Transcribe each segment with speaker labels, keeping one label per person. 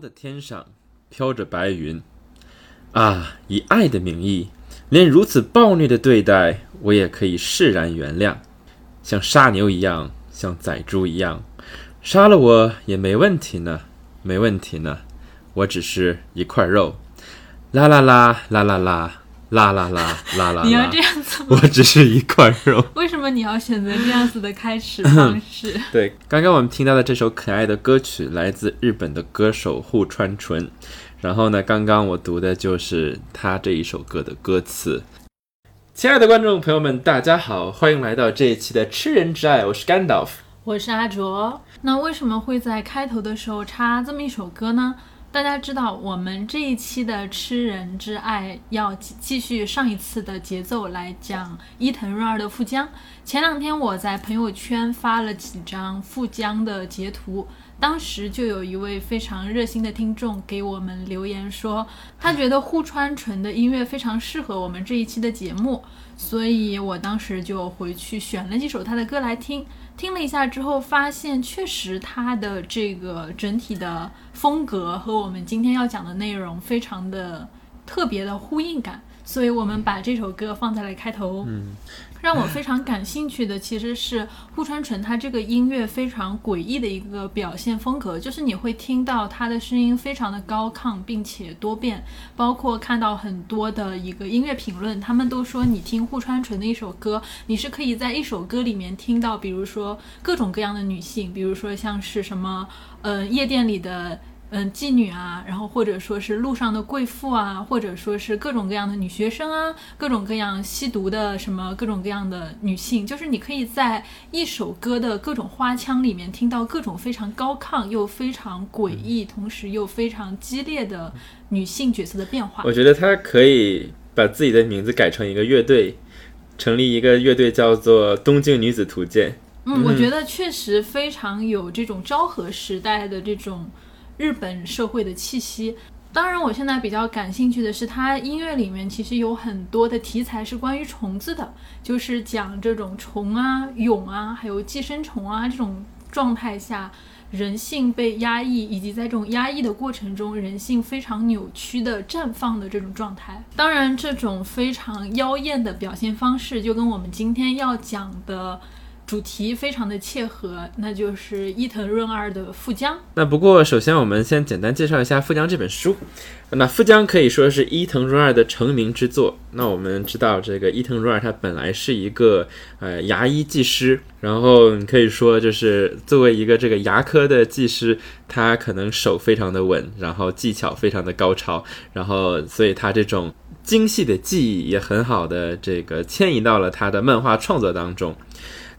Speaker 1: 的天上飘着白云，啊，以爱的名义，连如此暴虐的对待，我也可以释然原谅，像杀牛一样，像宰猪一样，杀了我也没问题呢，没问题呢，我只是一块肉，啦啦啦啦啦啦。啦啦啦啦啦！
Speaker 2: 你要这样子吗？
Speaker 1: 我只是一块肉。
Speaker 2: 为什么你要选择这样子的开始方式？
Speaker 1: 对，刚刚我们听到的这首可爱的歌曲来自日本的歌手户川纯。然后呢，刚刚我读的就是他这一首歌的歌词。亲爱的观众朋友们，大家好，欢迎来到这一期的《吃人之爱》，我是甘道夫，
Speaker 2: 我是阿卓。那为什么会在开头的时候插这么一首歌呢？大家知道，我们这一期的《吃人之爱》要继续上一次的节奏来讲伊藤润二的《富江》。前两天我在朋友圈发了几张《富江》的截图，当时就有一位非常热心的听众给我们留言说，他觉得户川纯的音乐非常适合我们这一期的节目，所以我当时就回去选了几首他的歌来听。听了一下之后，发现确实他的这个整体的风格和我们今天要讲的内容非常的特别的呼应感。所以我们把这首歌放在了开头。
Speaker 1: 嗯，
Speaker 2: 让我非常感兴趣的其实是户川纯他这个音乐非常诡异的一个表现风格，就是你会听到他的声音非常的高亢并且多变，包括看到很多的一个音乐评论，他们都说你听户川纯的一首歌，你是可以在一首歌里面听到，比如说各种各样的女性，比如说像是什么，呃，夜店里的。嗯，妓女啊，然后或者说是路上的贵妇啊，或者说是各种各样的女学生啊，各种各样吸毒的什么各种各样的女性，就是你可以在一首歌的各种花腔里面听到各种非常高亢又非常诡异，同时又非常激烈的女性角色的变化。
Speaker 1: 我觉得他可以把自己的名字改成一个乐队，成立一个乐队叫做《东京女子图鉴》。
Speaker 2: 嗯，我觉得确实非常有这种昭和时代的这种。日本社会的气息。当然，我现在比较感兴趣的是，它音乐里面其实有很多的题材是关于虫子的，就是讲这种虫啊、蛹啊，还有寄生虫啊这种状态下，人性被压抑，以及在这种压抑的过程中，人性非常扭曲的绽放的这种状态。当然，这种非常妖艳的表现方式，就跟我们今天要讲的。主题非常的切合，那就是伊藤润二的《富江》。
Speaker 1: 那不过，首先我们先简单介绍一下《富江》这本书。那《富江》可以说是伊藤润二的成名之作。那我们知道，这个伊藤润二他本来是一个呃牙医技师，然后你可以说就是作为一个这个牙科的技师，他可能手非常的稳，然后技巧非常的高超，然后所以他这种精细的技艺也很好的这个迁移到了他的漫画创作当中。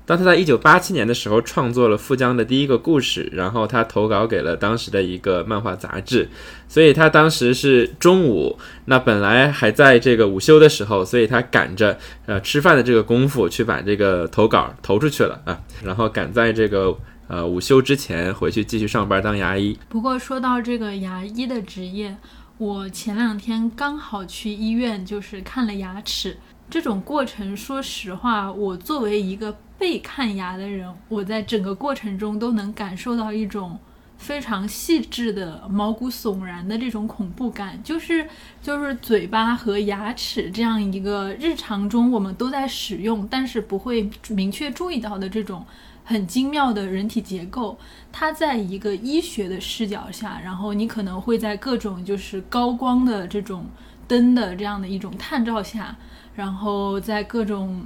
Speaker 1: 当他在一九八七年的时候创作了富江的第一个故事，然后他投稿给了当时的一个漫画杂志，所以他当时是中午，那本来还在这个午休的时候，所以他赶着呃吃饭的这个功夫去把这个投稿投出去了啊，然后赶在这个呃午休之前回去继续上班当牙医。
Speaker 2: 不过说到这个牙医的职业，我前两天刚好去医院就是看了牙齿，这种过程，说实话，我作为一个。被看牙的人，我在整个过程中都能感受到一种非常细致的毛骨悚然的这种恐怖感，就是就是嘴巴和牙齿这样一个日常中我们都在使用，但是不会明确注意到的这种很精妙的人体结构，它在一个医学的视角下，然后你可能会在各种就是高光的这种灯的这样的一种探照下，然后在各种。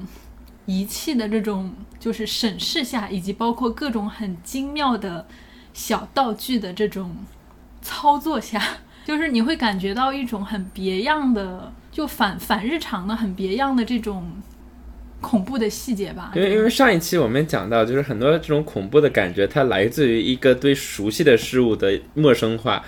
Speaker 2: 仪器的这种就是审视下，以及包括各种很精妙的小道具的这种操作下，就是你会感觉到一种很别样的，就反反日常的很别样的这种恐怖的细节吧。
Speaker 1: 因为因为上一期我们讲到，就是很多这种恐怖的感觉，它来自于一个对熟悉的事物的陌生化。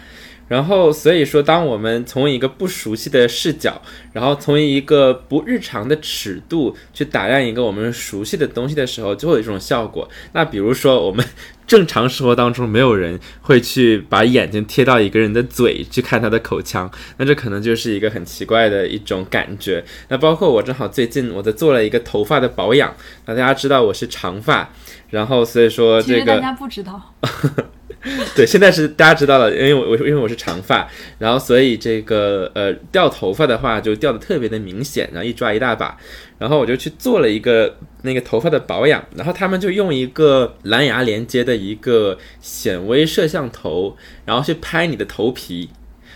Speaker 1: 然后，所以说，当我们从一个不熟悉的视角，然后从一个不日常的尺度去打量一个我们熟悉的东西的时候，就会有这种效果。那比如说，我们正常生活当中，没有人会去把眼睛贴到一个人的嘴去看他的口腔，那这可能就是一个很奇怪的一种感觉。那包括我正好最近我在做了一个头发的保养，那大家知道我是长发，然后所以说这个
Speaker 2: 大家不知道。
Speaker 1: 对，现在是大家知道了，因为我我因为我是长发，然后所以这个呃掉头发的话就掉的特别的明显，然后一抓一大把，然后我就去做了一个那个头发的保养，然后他们就用一个蓝牙连接的一个显微摄像头，然后去拍你的头皮。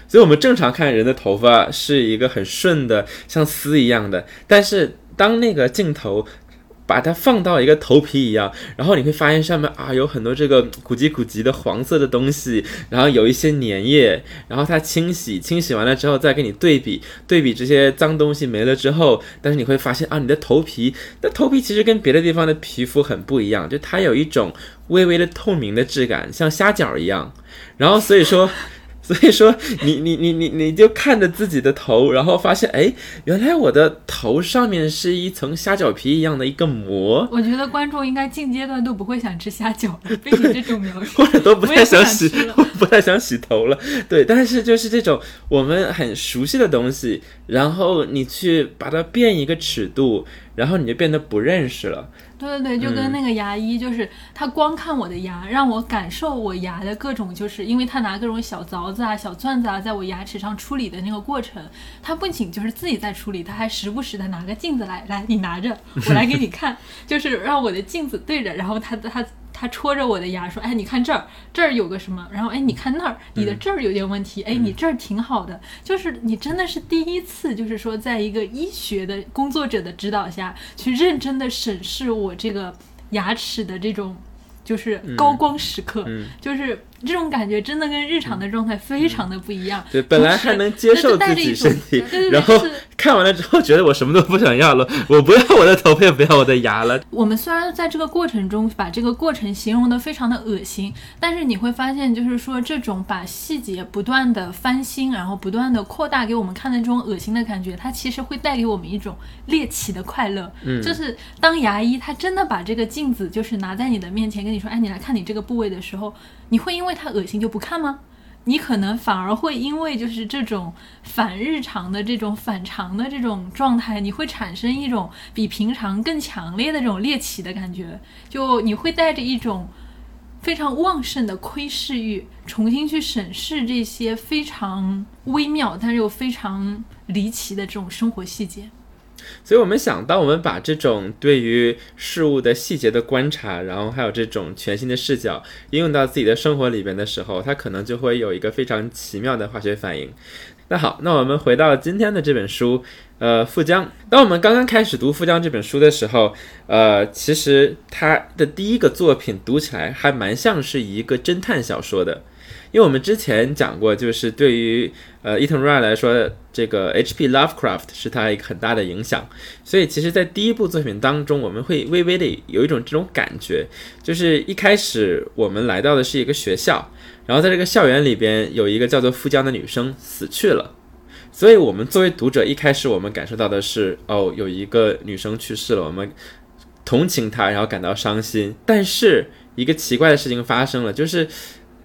Speaker 1: 所以，我们正常看人的头发是一个很顺的，像丝一样的。但是，当那个镜头把它放到一个头皮一样，然后你会发现上面啊有很多这个古籍古籍的黄色的东西，然后有一些粘液，然后它清洗，清洗完了之后再给你对比，对比这些脏东西没了之后，但是你会发现啊，你的头皮，那头皮其实跟别的地方的皮肤很不一样，就它有一种微微的透明的质感，像虾饺一样。然后，所以说。所以说，你你你你你就看着自己的头，然后发现，哎，原来我的头上面是一层虾饺皮一样的一个膜。
Speaker 2: 我觉得观众应该近阶段都不会想吃虾饺了，被你这种描述，
Speaker 1: 或者都不太
Speaker 2: 想
Speaker 1: 洗，不太想洗头了。对，但是就是这种我们很熟悉的东西，然后你去把它变一个尺度，然后你就变得不认识了。
Speaker 2: 对对对，就跟那个牙医，就是他光看我的牙，让我感受我牙的各种，就是因为他拿各种小凿子啊、小钻子啊，在我牙齿上处理的那个过程，他不仅就是自己在处理，他还时不时的拿个镜子来，来你拿着，我来给你看，就是让我的镜子对着，然后他他。他戳着我的牙说：“哎，你看这儿，这儿有个什么？然后哎，你看那儿，你的这儿有点问题。哎，你这儿挺好的。就是你真的是第一次，就是说，在一个医学的工作者的指导下去认真的审视我这个牙齿的这种，就是高光时刻，就是。”这种感觉真的跟日常的状态非常的不一样。
Speaker 1: 对，本来还能接受自己身体，然后 看完了之后觉得我什么都不想要了，我不要我的头也不要我的牙了。
Speaker 2: 我们虽然在这个过程中把这个过程形容的非常的恶心，但是你会发现，就是说这种把细节不断的翻新，然后不断的扩大给我们看的这种恶心的感觉，它其实会带给我们一种猎奇的快乐。嗯，就是当牙医他真的把这个镜子就是拿在你的面前跟你说，哎，你来看你这个部位的时候。你会因为因为它恶心就不看吗？你可能反而会因为就是这种反日常的这种反常的这种状态，你会产生一种比平常更强烈的这种猎奇的感觉。就你会带着一种非常旺盛的窥视欲，重新去审视这些非常微妙但是又非常离奇的这种生活细节。
Speaker 1: 所以，我们想，当我们把这种对于事物的细节的观察，然后还有这种全新的视角应用到自己的生活里边的时候，它可能就会有一个非常奇妙的化学反应。那好，那我们回到今天的这本书，呃，富江。当我们刚刚开始读富江这本书的时候，呃，其实他的第一个作品读起来还蛮像是一个侦探小说的。因为我们之前讲过，就是对于呃伊藤润二来说，这个 H.P. Lovecraft 是他一个很大的影响，所以其实，在第一部作品当中，我们会微微的有一种这种感觉，就是一开始我们来到的是一个学校，然后在这个校园里边有一个叫做富江的女生死去了，所以我们作为读者，一开始我们感受到的是，哦，有一个女生去世了，我们同情她，然后感到伤心，但是一个奇怪的事情发生了，就是。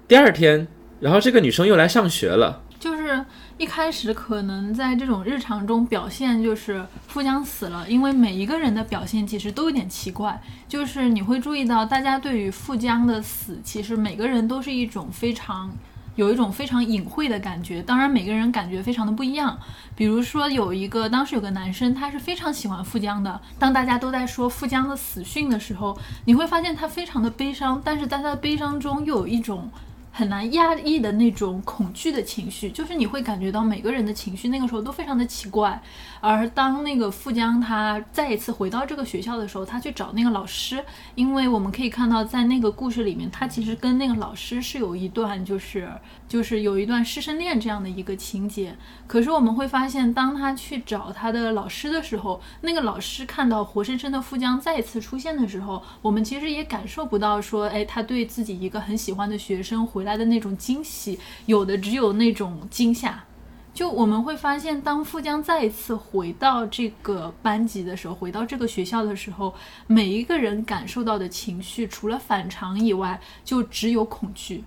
Speaker 1: 第二天，然后这个女生又来上学了。
Speaker 2: 就是一开始可能在这种日常中表现，就是富江死了，因为每一个人的表现其实都有点奇怪。就是你会注意到，大家对于富江的死，其实每个人都是一种非常有一种非常隐晦的感觉。当然，每个人感觉非常的不一样。比如说，有一个当时有个男生，他是非常喜欢富江的。当大家都在说富江的死讯的时候，你会发现他非常的悲伤，但是在他的悲伤中又有一种。很难压抑的那种恐惧的情绪，就是你会感觉到每个人的情绪那个时候都非常的奇怪。而当那个富江他再一次回到这个学校的时候，他去找那个老师，因为我们可以看到在那个故事里面，他其实跟那个老师是有一段就是就是有一段师生恋这样的一个情节。可是我们会发现，当他去找他的老师的时候，那个老师看到活生生的富江再一次出现的时候，我们其实也感受不到说，哎，他对自己一个很喜欢的学生回。回来的那种惊喜，有的只有那种惊吓。就我们会发现，当富江再一次回到这个班级的时候，回到这个学校的时候，每一个人感受到的情绪，除了反常以外，就只有恐惧。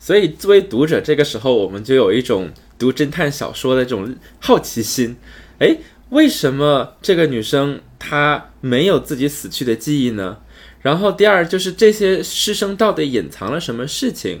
Speaker 1: 所以，作为读者，这个时候我们就有一种读侦探小说的这种好奇心。诶，为什么这个女生她没有自己死去的记忆呢？然后第二就是这些师生到底隐藏了什么事情，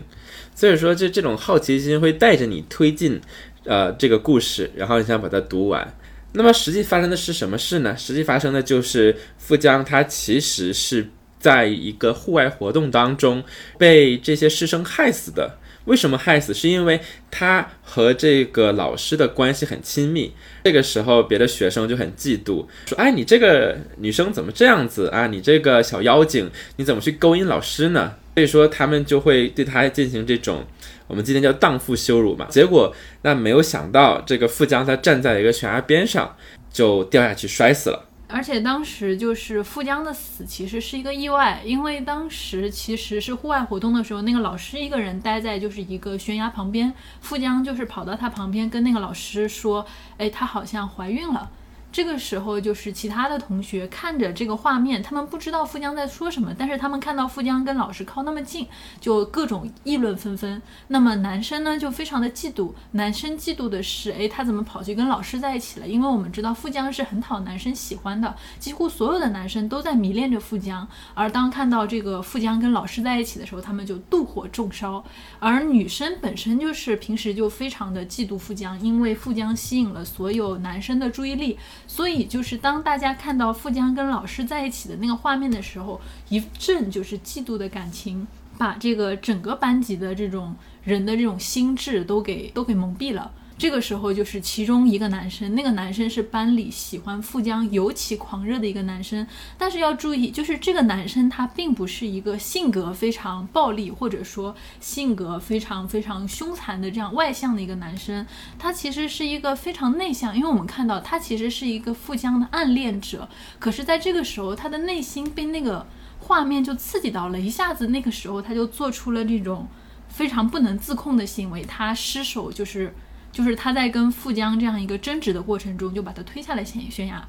Speaker 1: 所以说这这种好奇心会带着你推进，呃，这个故事，然后你想把它读完。那么实际发生的是什么事呢？实际发生的就是富江他其实是在一个户外活动当中被这些师生害死的。为什么害死？是因为他和这个老师的关系很亲密。这个时候，别的学生就很嫉妒，说：“哎，你这个女生怎么这样子啊？你这个小妖精，你怎么去勾引老师呢？”所以说，他们就会对他进行这种我们今天叫荡妇羞辱嘛。结果，那没有想到，这个富江他站在一个悬崖边上，就掉下去摔死了。
Speaker 2: 而且当时就是富江的死其实是一个意外，因为当时其实是户外活动的时候，那个老师一个人待在就是一个悬崖旁边，富江就是跑到他旁边跟那个老师说：“哎，她好像怀孕了。”这个时候，就是其他的同学看着这个画面，他们不知道富江在说什么，但是他们看到富江跟老师靠那么近，就各种议论纷纷。那么男生呢，就非常的嫉妒。男生嫉妒的是，哎，他怎么跑去跟老师在一起了？因为我们知道富江是很讨男生喜欢的，几乎所有的男生都在迷恋着富江。而当看到这个富江跟老师在一起的时候，他们就妒火中烧。而女生本身就是平时就非常的嫉妒富江，因为富江吸引了所有男生的注意力。所以，就是当大家看到富江跟老师在一起的那个画面的时候，一阵就是嫉妒的感情，把这个整个班级的这种人的这种心智都给都给蒙蔽了。这个时候，就是其中一个男生，那个男生是班里喜欢富江尤其狂热的一个男生。但是要注意，就是这个男生他并不是一个性格非常暴力，或者说性格非常非常凶残的这样外向的一个男生。他其实是一个非常内向，因为我们看到他其实是一个富江的暗恋者。可是，在这个时候，他的内心被那个画面就刺激到了，一下子那个时候他就做出了这种非常不能自控的行为，他失手就是。就是他在跟富江这样一个争执的过程中，就把他推下了悬悬崖。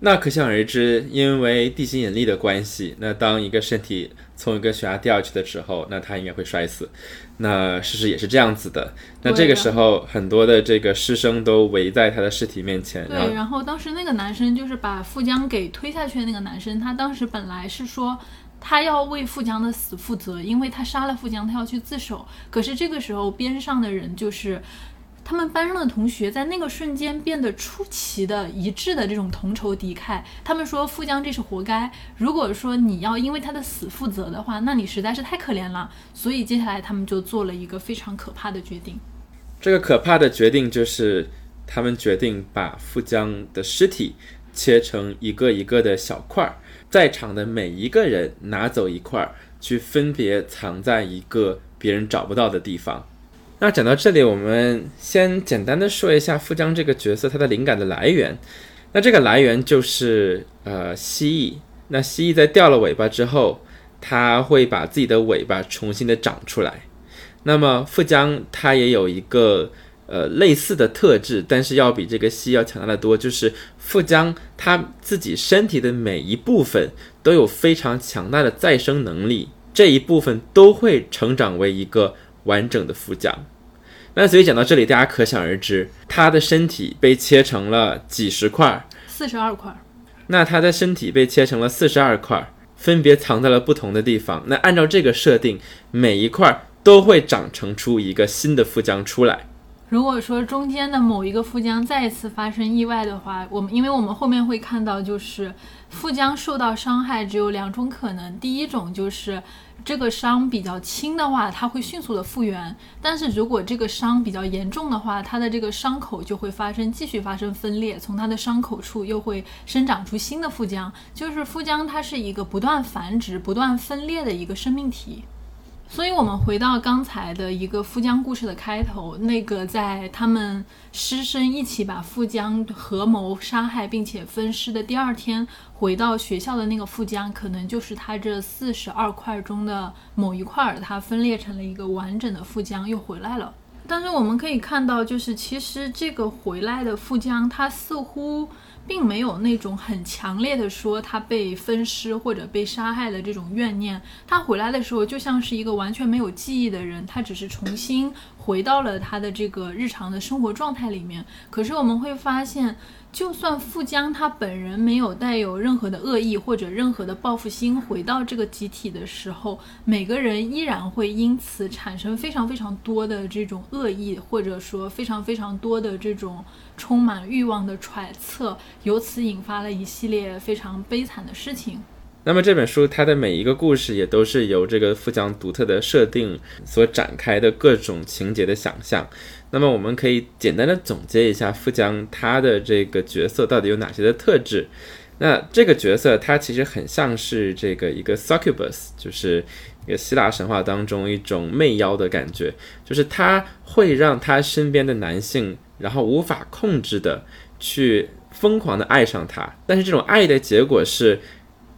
Speaker 1: 那可想而知，因为地心引力的关系，那当一个身体从一个悬崖掉下去的时候，那他应该会摔死。那事实也是这样子的。那这个时候，很多的这个师生都围在他的尸体面前。
Speaker 2: 对，然后当时那个男生就是把富江给推下去的那个男生，他当时本来是说他要为富江的死负责，因为他杀了富江，他要去自首。可是这个时候，边上的人就是。他们班上的同学在那个瞬间变得出奇的一致的这种同仇敌忾。他们说富江这是活该。如果说你要因为他的死负责的话，那你实在是太可怜了。所以接下来他们就做了一个非常可怕的决定。
Speaker 1: 这个可怕的决定就是他们决定把富江的尸体切成一个一个的小块儿，在场的每一个人拿走一块儿，去分别藏在一个别人找不到的地方。那讲到这里，我们先简单的说一下富江这个角色他的灵感的来源。那这个来源就是呃蜥蜴。那蜥蜴在掉了尾巴之后，它会把自己的尾巴重新的长出来。那么富江它也有一个呃类似的特质，但是要比这个蜥要强大的多，就是富江它自己身体的每一部分都有非常强大的再生能力，这一部分都会成长为一个完整的富江。那所以讲到这里，大家可想而知，他的身体被切成了几十块，
Speaker 2: 四十二块。
Speaker 1: 那他的身体被切成了四十二块，分别藏在了不同的地方。那按照这个设定，每一块都会长成出一个新的腹浆出来。
Speaker 2: 如果说中间的某一个腹浆再次发生意外的话，我们因为我们后面会看到，就是腹浆受到伤害只有两种可能，第一种就是。这个伤比较轻的话，它会迅速的复原；但是如果这个伤比较严重的话，它的这个伤口就会发生继续发生分裂，从它的伤口处又会生长出新的腹浆。就是腹浆，它是一个不断繁殖、不断分裂的一个生命体。所以，我们回到刚才的一个富江故事的开头，那个在他们师生一起把富江合谋杀害并且分尸的第二天，回到学校的那个富江，可能就是它这四十二块中的某一块，它分裂成了一个完整的富江又回来了。但是我们可以看到，就是其实这个回来的富江，它似乎并没有那种很强烈的说他被分尸或者被杀害的这种怨念。他回来的时候就像是一个完全没有记忆的人，他只是重新回到了他的这个日常的生活状态里面。可是我们会发现。就算富江他本人没有带有任何的恶意或者任何的报复心，回到这个集体的时候，每个人依然会因此产生非常非常多的这种恶意，或者说非常非常多的这种充满欲望的揣测，由此引发了一系列非常悲惨的事情。
Speaker 1: 那么这本书它的每一个故事也都是由这个富江独特的设定所展开的各种情节的想象。那么我们可以简单的总结一下富江他的这个角色到底有哪些的特质。那这个角色他其实很像是这个一个 succubus，就是一个希腊神话当中一种媚妖的感觉，就是他会让他身边的男性，然后无法控制的去疯狂的爱上他。但是这种爱的结果是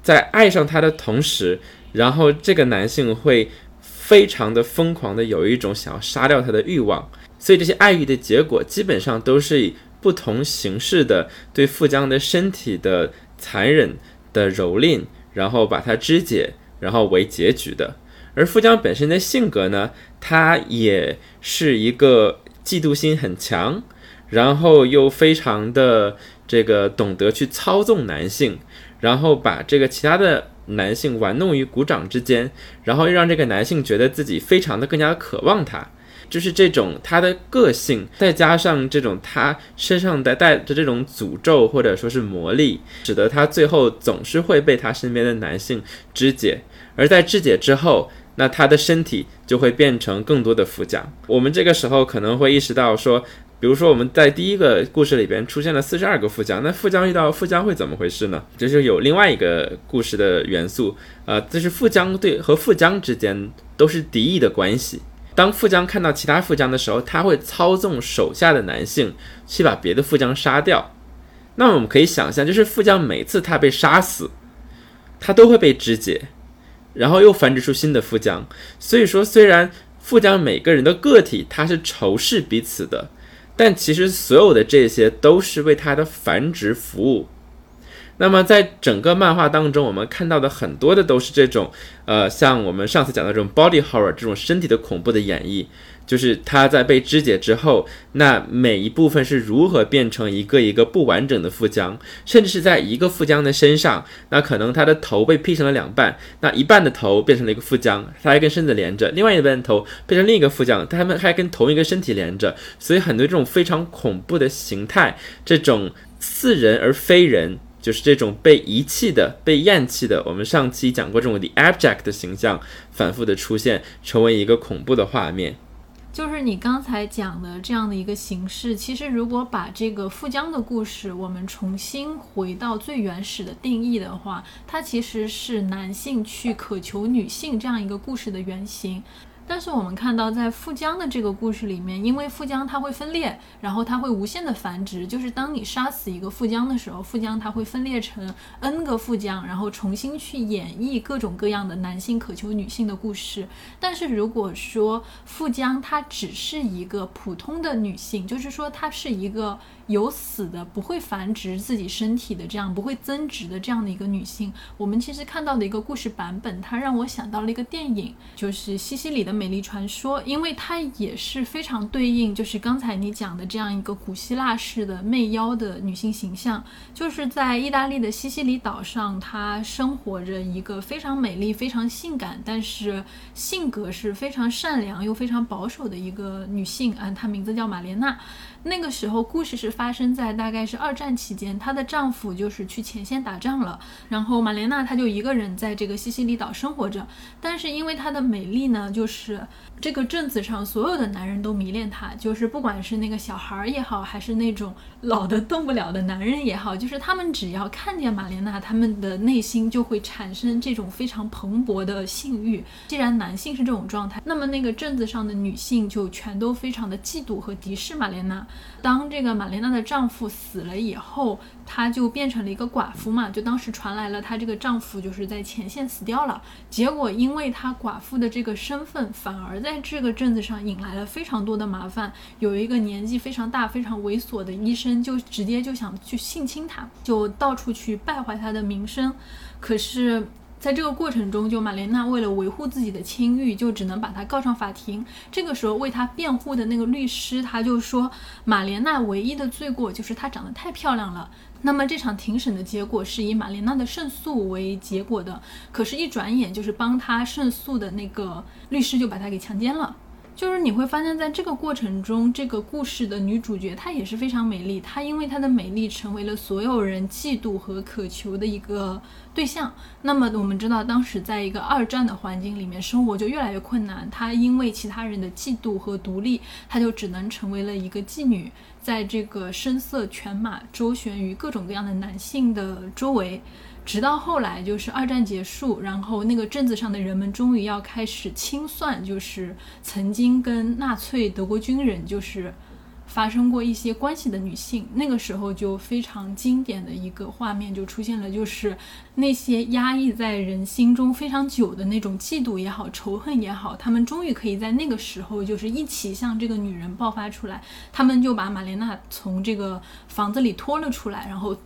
Speaker 1: 在爱上他的同时，然后这个男性会非常的疯狂的有一种想要杀掉他的欲望。所以这些爱欲的结果，基本上都是以不同形式的对富江的身体的残忍的蹂躏，然后把它肢解，然后为结局的。而富江本身的性格呢，他也是一个嫉妒心很强，然后又非常的这个懂得去操纵男性，然后把这个其他的男性玩弄于股掌之间，然后又让这个男性觉得自己非常的更加渴望他。就是这种他的个性，再加上这种他身上带带着这种诅咒或者说是魔力，使得他最后总是会被他身边的男性肢解。而在肢解之后，那他的身体就会变成更多的富江。我们这个时候可能会意识到说，比如说我们在第一个故事里边出现了四十二个富江，那富江遇到富江会怎么回事呢？就是有另外一个故事的元素，呃，就是富江对和富江之间都是敌意的关系。当富江看到其他富江的时候，他会操纵手下的男性去把别的富江杀掉。那我们可以想象，就是富江每次他被杀死，他都会被肢解，然后又繁殖出新的富江。所以说，虽然富江每个人的个体他是仇视彼此的，但其实所有的这些都是为他的繁殖服务。那么，在整个漫画当中，我们看到的很多的都是这种，呃，像我们上次讲的这种 body horror 这种身体的恐怖的演绎，就是它在被肢解之后，那每一部分是如何变成一个一个不完整的腹浆，甚至是在一个腹浆的身上，那可能它的头被劈成了两半，那一半的头变成了一个腹浆，它还跟身子连着；另外一半的头变成另一个腹浆，它们还跟同一个身体连着。所以很多这种非常恐怖的形态，这种似人而非人。就是这种被遗弃的、被厌弃的，我们上期讲过这种 the abject 的形象反复的出现，成为一个恐怖的画面。
Speaker 2: 就是你刚才讲的这样的一个形式，其实如果把这个富江的故事我们重新回到最原始的定义的话，它其实是男性去渴求女性这样一个故事的原型。但是我们看到，在富江的这个故事里面，因为富江它会分裂，然后它会无限的繁殖。就是当你杀死一个富江的时候，富江它会分裂成 n 个富江，然后重新去演绎各种各样的男性渴求女性的故事。但是如果说富江它只是一个普通的女性，就是说她是一个。有死的不会繁殖自己身体的这样不会增值的这样的一个女性，我们其实看到的一个故事版本，它让我想到了一个电影，就是西西里的美丽传说，因为它也是非常对应，就是刚才你讲的这样一个古希腊式的媚妖的女性形象，就是在意大利的西西里岛上，她生活着一个非常美丽、非常性感，但是性格是非常善良又非常保守的一个女性啊，她名字叫玛莲娜。那个时候，故事是发生在大概是二战期间，她的丈夫就是去前线打仗了，然后玛莲娜她就一个人在这个西西里岛生活着。但是因为她的美丽呢，就是这个镇子上所有的男人都迷恋她，就是不管是那个小孩也好，还是那种老的动不了的男人也好，就是他们只要看见玛莲娜，他们的内心就会产生这种非常蓬勃的性欲。既然男性是这种状态，那么那个镇子上的女性就全都非常的嫉妒和敌视玛莲娜。当这个玛莲娜的丈夫死了以后，她就变成了一个寡妇嘛。就当时传来了她这个丈夫就是在前线死掉了。结果因为她寡妇的这个身份反而在这个镇子上引来了非常多的麻烦。有一个年纪非常大、非常猥琐的医生，就直接就想去性侵她，就到处去败坏她的名声。可是。在这个过程中，就玛莲娜为了维护自己的清誉，就只能把他告上法庭。这个时候，为他辩护的那个律师，他就说，玛莲娜唯一的罪过就是她长得太漂亮了。那么这场庭审的结果是以玛莲娜的胜诉为结果的。可是，一转眼就是帮她胜诉的那个律师就把她给强奸了。就是你会发现在这个过程中，这个故事的女主角她也是非常美丽。她因为她的美丽，成为了所有人嫉妒和渴求的一个对象。那么我们知道，当时在一个二战的环境里面，生活就越来越困难。她因为其他人的嫉妒和独立，她就只能成为了一个妓女，在这个声色犬马、周旋于各种各样的男性的周围。直到后来，就是二战结束，然后那个镇子上的人们终于要开始清算，就是曾经跟纳粹德国军人就是发生过一些关系的女性。那个时候就非常经典的一个画面就出现了，就是那些压抑在人心中非常久的那种嫉妒也好、仇恨也好，他们终于可以在那个时候就是一起向这个女人爆发出来。他们就把玛莲娜从这个房子里拖了出来，然后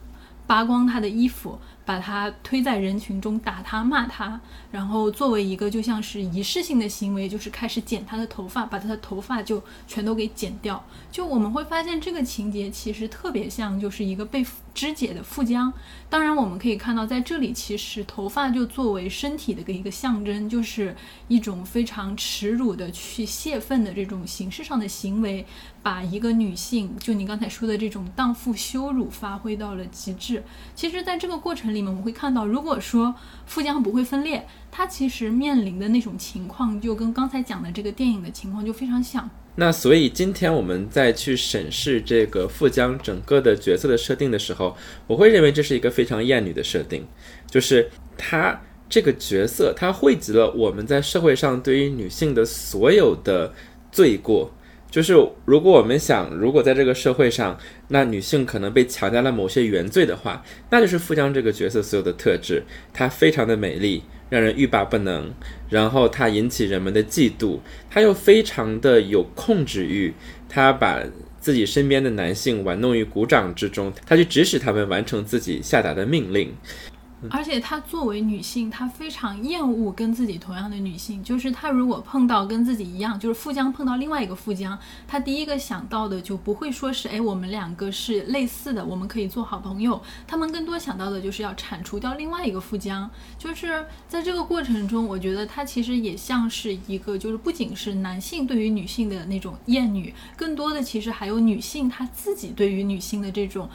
Speaker 2: 扒光她的衣服。把他推在人群中，打他骂他，然后作为一个就像是仪式性的行为，就是开始剪他的头发，把他的头发就全都给剪掉。就我们会发现这个情节其实特别像就是一个被肢解的富江。当然我们可以看到在这里，其实头发就作为身体的一个象征，就是一种非常耻辱的去泄愤的这种形式上的行为，把一个女性就你刚才说的这种荡妇羞辱发挥到了极致。其实，在这个过程里面。我们会看到，如果说富江不会分裂，它其实面临的那种情况，就跟刚才讲的这个电影的情况就非常像。
Speaker 1: 那所以今天我们再去审视这个富江整个的角色的设定的时候，我会认为这是一个非常厌女的设定，就是她这个角色，她汇集了我们在社会上对于女性的所有的罪过。就是如果我们想，如果在这个社会上，那女性可能被强加了某些原罪的话，那就是富江这个角色所有的特质。她非常的美丽，让人欲罢不能，然后他引起人们的嫉妒，他又非常的有控制欲，他把自己身边的男性玩弄于股掌之中，他去指使他们完成自己下达的命令。
Speaker 2: 而且她作为女性，她非常厌恶跟自己同样的女性。就是她如果碰到跟自己一样，就是富江碰到另外一个富江，她第一个想到的就不会说是哎，我们两个是类似的，我们可以做好朋友。他们更多想到的就是要铲除掉另外一个富江。就是在这个过程中，我觉得她其实也像是一个，就是不仅是男性对于女性的那种厌女，更多的其实还有女性她自己对于女性的这种。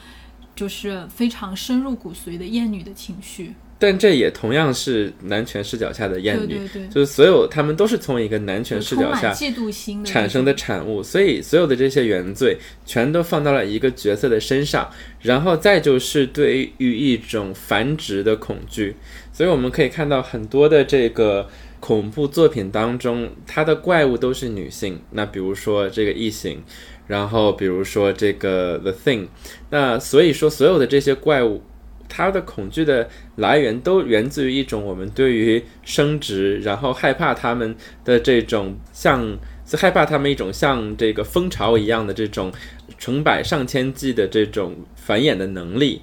Speaker 2: 就是非常深入骨髓的厌女的情绪，
Speaker 1: 但这也同样是男权视角下的厌
Speaker 2: 女，
Speaker 1: 就是所有他们都是从一个男权视角下
Speaker 2: 嫉妒心
Speaker 1: 产生的产物，所以所有的这些原罪全都放到了一个角色的身上，然后再就是对于一种繁殖的恐惧，所以我们可以看到很多的这个恐怖作品当中，它的怪物都是女性，那比如说这个异形。然后，比如说这个 The Thing，那所以说所有的这些怪物，它的恐惧的来源都源自于一种我们对于生殖，然后害怕他们的这种像，害怕他们一种像这个蜂巢一样的这种成百上千计的这种繁衍的能力。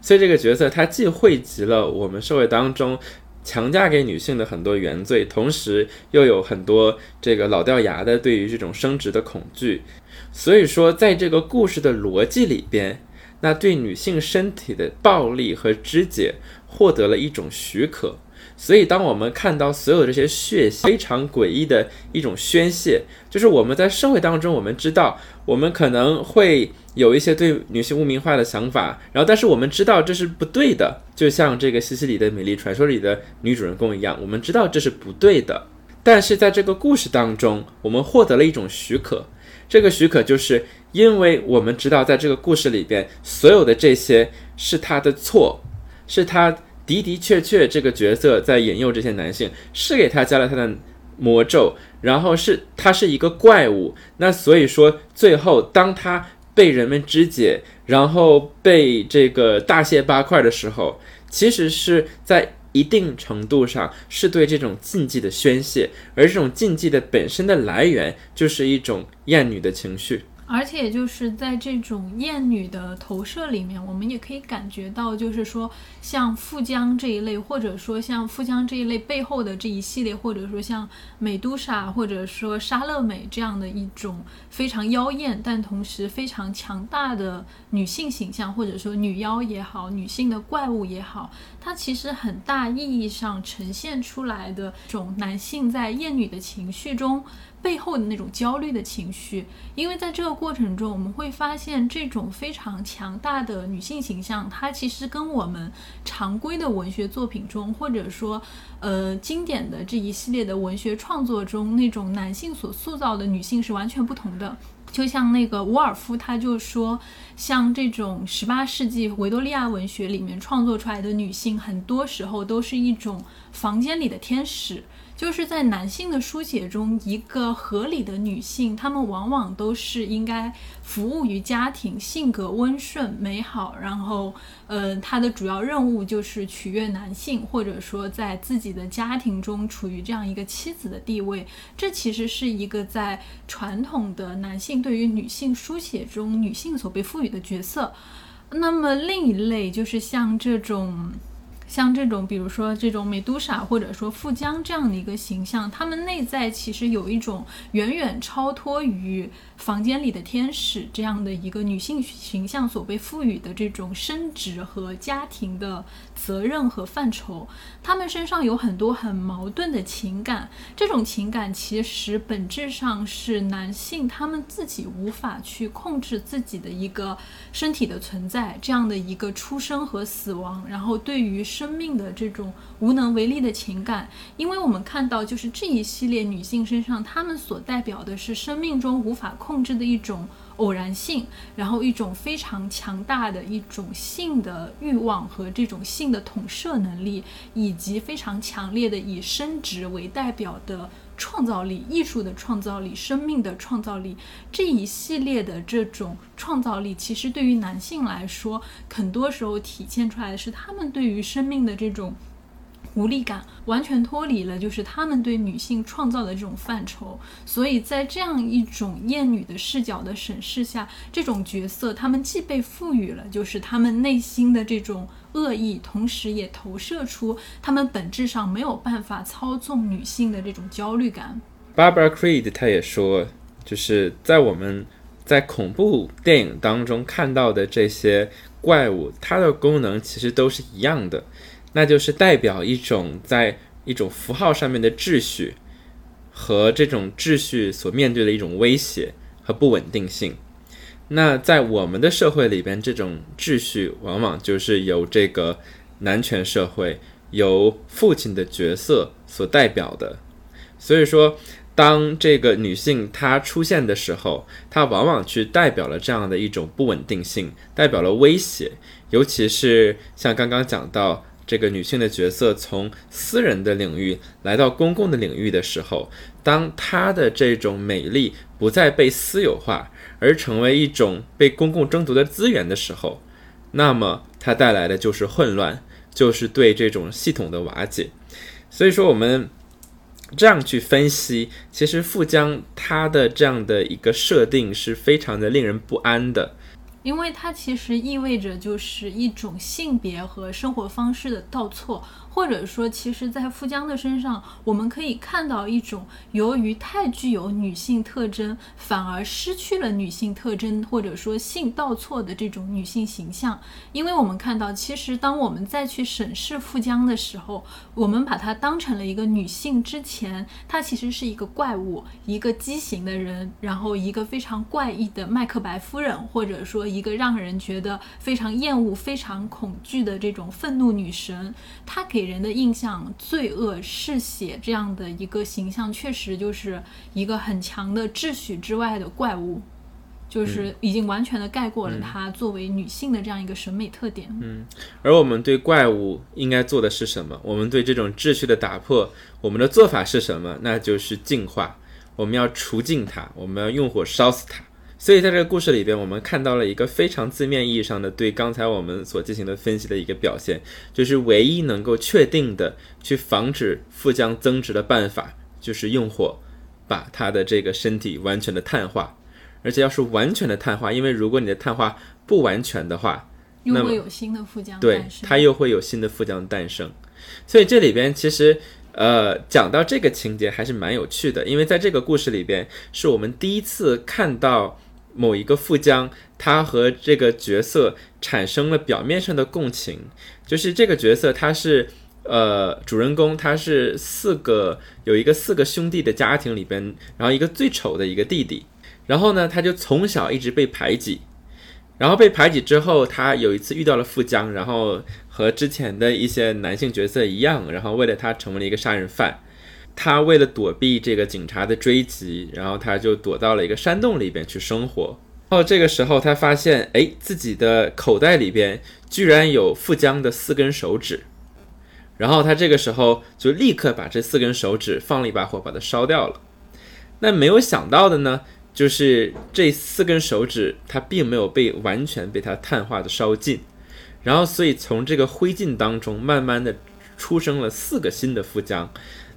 Speaker 1: 所以这个角色它既汇集了我们社会当中强加给女性的很多原罪，同时又有很多这个老掉牙的对于这种生殖的恐惧。所以说，在这个故事的逻辑里边，那对女性身体的暴力和肢解获得了一种许可。所以，当我们看到所有这些血腥、非常诡异的一种宣泄，就是我们在社会当中，我们知道我们可能会有一些对女性污名化的想法，然后，但是我们知道这是不对的。就像这个西西里的美丽传说里的女主人公一样，我们知道这是不对的。但是在这个故事当中，我们获得了一种许可。这个许可就是因为我们知道，在这个故事里边，所有的这些是他的错，是他的的确确这个角色在引诱这些男性，是给他加了他的魔咒，然后是他是一个怪物。那所以说，最后当他被人们肢解，然后被这个大卸八块的时候，其实是在一定程度上是对这种禁忌的宣泄，而这种禁忌的本身的来源就是一种厌女的情绪。
Speaker 2: 而且就是在这种艳女的投射里面，我们也可以感觉到，就是说像富江这一类，或者说像富江这一类背后的这一系列，或者说像美杜莎，或者说莎乐美这样的一种非常妖艳，但同时非常强大的女性形象，或者说女妖也好，女性的怪物也好，它其实很大意义上呈现出来的这种男性在艳女的情绪中。背后的那种焦虑的情绪，因为在这个过程中，我们会发现这种非常强大的女性形象，它其实跟我们常规的文学作品中，或者说，呃，经典的这一系列的文学创作中，那种男性所塑造的女性是完全不同的。就像那个伍尔夫，他就说，像这种十八世纪维多利亚文学里面创作出来的女性，很多时候都是一种房间里的天使。就是在男性的书写中，一个合理的女性，她们往往都是应该服务于家庭，性格温顺美好，然后，呃，她的主要任务就是取悦男性，或者说在自己的家庭中处于这样一个妻子的地位。这其实是一个在传统的男性对于女性书写中女性所被赋予的角色。那么另一类就是像这种。像这种，比如说这种美杜莎，或者说富江这样的一个形象，他们内在其实有一种远远超脱于房间里的天使这样的一个女性形象所被赋予的这种生殖和家庭的责任和范畴。他们身上有很多很矛盾的情感，这种情感其实本质上是男性他们自己无法去控制自己的一个身体的存在，这样的一个出生和死亡，然后对于。生命的这种无能为力的情感，因为我们看到，就是这一系列女性身上，她们所代表的是生命中无法控制的一种偶然性，然后一种非常强大的一种性的欲望和这种性的统摄能力，以及非常强烈的以生殖为代表的。创造力、艺术的创造力、生命的创造力这一系列的这种创造力，其实对于男性来说，很多时候体现出来的是他们对于生命的这种。无力感完全脱离了，就是他们对女性创造的这种范畴。所以在这样一种厌女的视角的审视下，这种角色他们既被赋予了就是他们内心的这种恶意，同时也投射出他们本质上没有办法操纵女性的这种焦虑感。
Speaker 1: Barbara Creed 他也说，就是在我们在恐怖电影当中看到的这些怪物，它的功能其实都是一样的。那就是代表一种在一种符号上面的秩序，和这种秩序所面对的一种威胁和不稳定性。那在我们的社会里边，这种秩序往往就是由这个男权社会、由父亲的角色所代表的。所以说，当这个女性她出现的时候，她往往去代表了这样的一种不稳定性，代表了威胁。尤其是像刚刚讲到。这个女性的角色从私人的领域来到公共的领域的时候，当她的这种美丽不再被私有化，而成为一种被公共争夺的资源的时候，那么它带来的就是混乱，就是对这种系统的瓦解。所以说，我们这样去分析，其实富江他的这样的一个设定是非常的令人不安的。
Speaker 2: 因为它其实意味着就是一种性别和生活方式的倒错。或者说，其实，在富江的身上，我们可以看到一种由于太具有女性特征，反而失去了女性特征，或者说性倒错的这种女性形象。因为我们看到，其实当我们再去审视富江的时候，我们把她当成了一个女性之前，她其实是一个怪物，一个畸形的人，然后一个非常怪异的麦克白夫人，或者说一个让人觉得非常厌恶、非常恐惧的这种愤怒女神。她给给人的印象，罪恶嗜血这样的一个形象，确实就是一个很强的秩序之外的怪物，就是已经完全的概括了她作为女性的这样一个审美特点。
Speaker 1: 嗯，而我们对怪物应该做的是什么？我们对这种秩序的打破，我们的做法是什么？那就是净化。我们要除尽它，我们要用火烧死它。所以在这个故事里边，我们看到了一个非常字面意义上的对刚才我们所进行的分析的一个表现，就是唯一能够确定的去防止富江增值的办法，就是用火把他的这个身体完全的碳化，而且要是完全的碳化，因为如果你的碳化不完全的话，
Speaker 2: 又
Speaker 1: 那么
Speaker 2: 会有新的富江
Speaker 1: 对
Speaker 2: 诞，生
Speaker 1: 它又会有新的富江诞生。所以这里边其实呃讲到这个情节还是蛮有趣的，因为在这个故事里边是我们第一次看到某一个富江，他和这个角色产生了表面上的共情，就是这个角色他是。呃，主人公他是四个有一个四个兄弟的家庭里边，然后一个最丑的一个弟弟，然后呢，他就从小一直被排挤，然后被排挤之后，他有一次遇到了富江，然后和之前的一些男性角色一样，然后为了他成为了一个杀人犯。他为了躲避这个警察的追击，然后他就躲到了一个山洞里边去生活。然后这个时候，他发现，哎，自己的口袋里边居然有富江的四根手指。然后他这个时候就立刻把这四根手指放了一把火，把它烧掉了。那没有想到的呢，就是这四根手指它并没有被完全被它碳化的烧尽，然后所以从这个灰烬当中慢慢的出生了四个新的富江。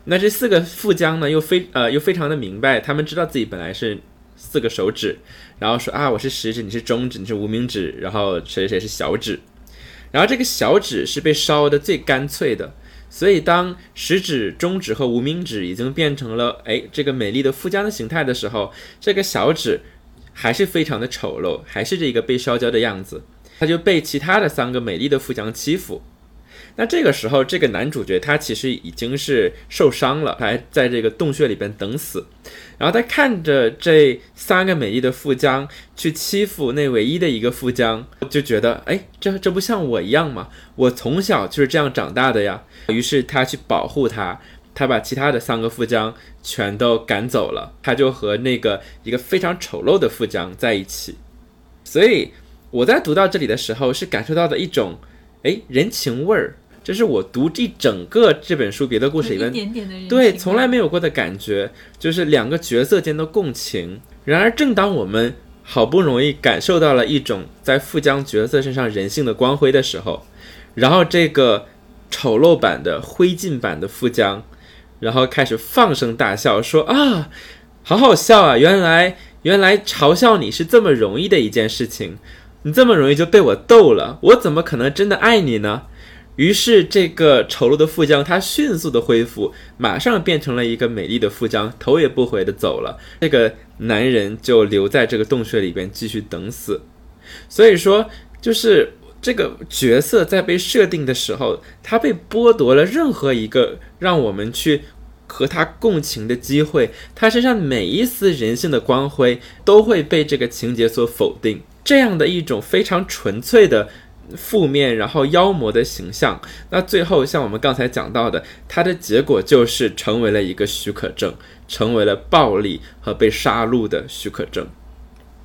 Speaker 1: 那这四个富江呢，又非呃又非常的明白，他们知道自己本来是四个手指，然后说啊我是食指，你是中指，你是无名指，然后谁谁谁是小指，然后这个小指是被烧的最干脆的。所以，当食指、中指和无名指已经变成了哎这个美丽的富江的形态的时候，这个小指还是非常的丑陋，还是这个被烧焦的样子，他就被其他的三个美丽的富江欺负。那这个时候，这个男主角他其实已经是受伤了，还在这个洞穴里边等死。然后他看着这三个美丽的富江去欺负那唯一的一个富江，就觉得哎，这这不像我一样吗？我从小就是这样长大的呀。于是他去保护他，他把其他的三个富江全都赶走了，他就和那个一个非常丑陋的富江在一起。所以我在读到这里的时候，是感受到的一种哎人情味儿。这是我读这整个这本书别的故事里面
Speaker 2: 一点点的人
Speaker 1: 对，从来没有过的感觉，就是两个角色间的共情。然而，正当我们好不容易感受到了一种在富江角色身上人性的光辉的时候，然后这个丑陋版的灰烬版的富江，然后开始放声大笑，说啊，好好笑啊！原来原来嘲笑你是这么容易的一件事情，你这么容易就被我逗了，我怎么可能真的爱你呢？于是，这个丑陋的富江，他迅速的恢复，马上变成了一个美丽的富江，头也不回的走了。这个男人就留在这个洞穴里边继续等死。所以说，就是这个角色在被设定的时候，他被剥夺了任何一个让我们去和他共情的机会，他身上每一丝人性的光辉都会被这个情节所否定。这样的一种非常纯粹的。负面，然后妖魔的形象，那最后像我们刚才讲到的，它的结果就是成为了一个许可证，成为了暴力和被杀戮的许可证。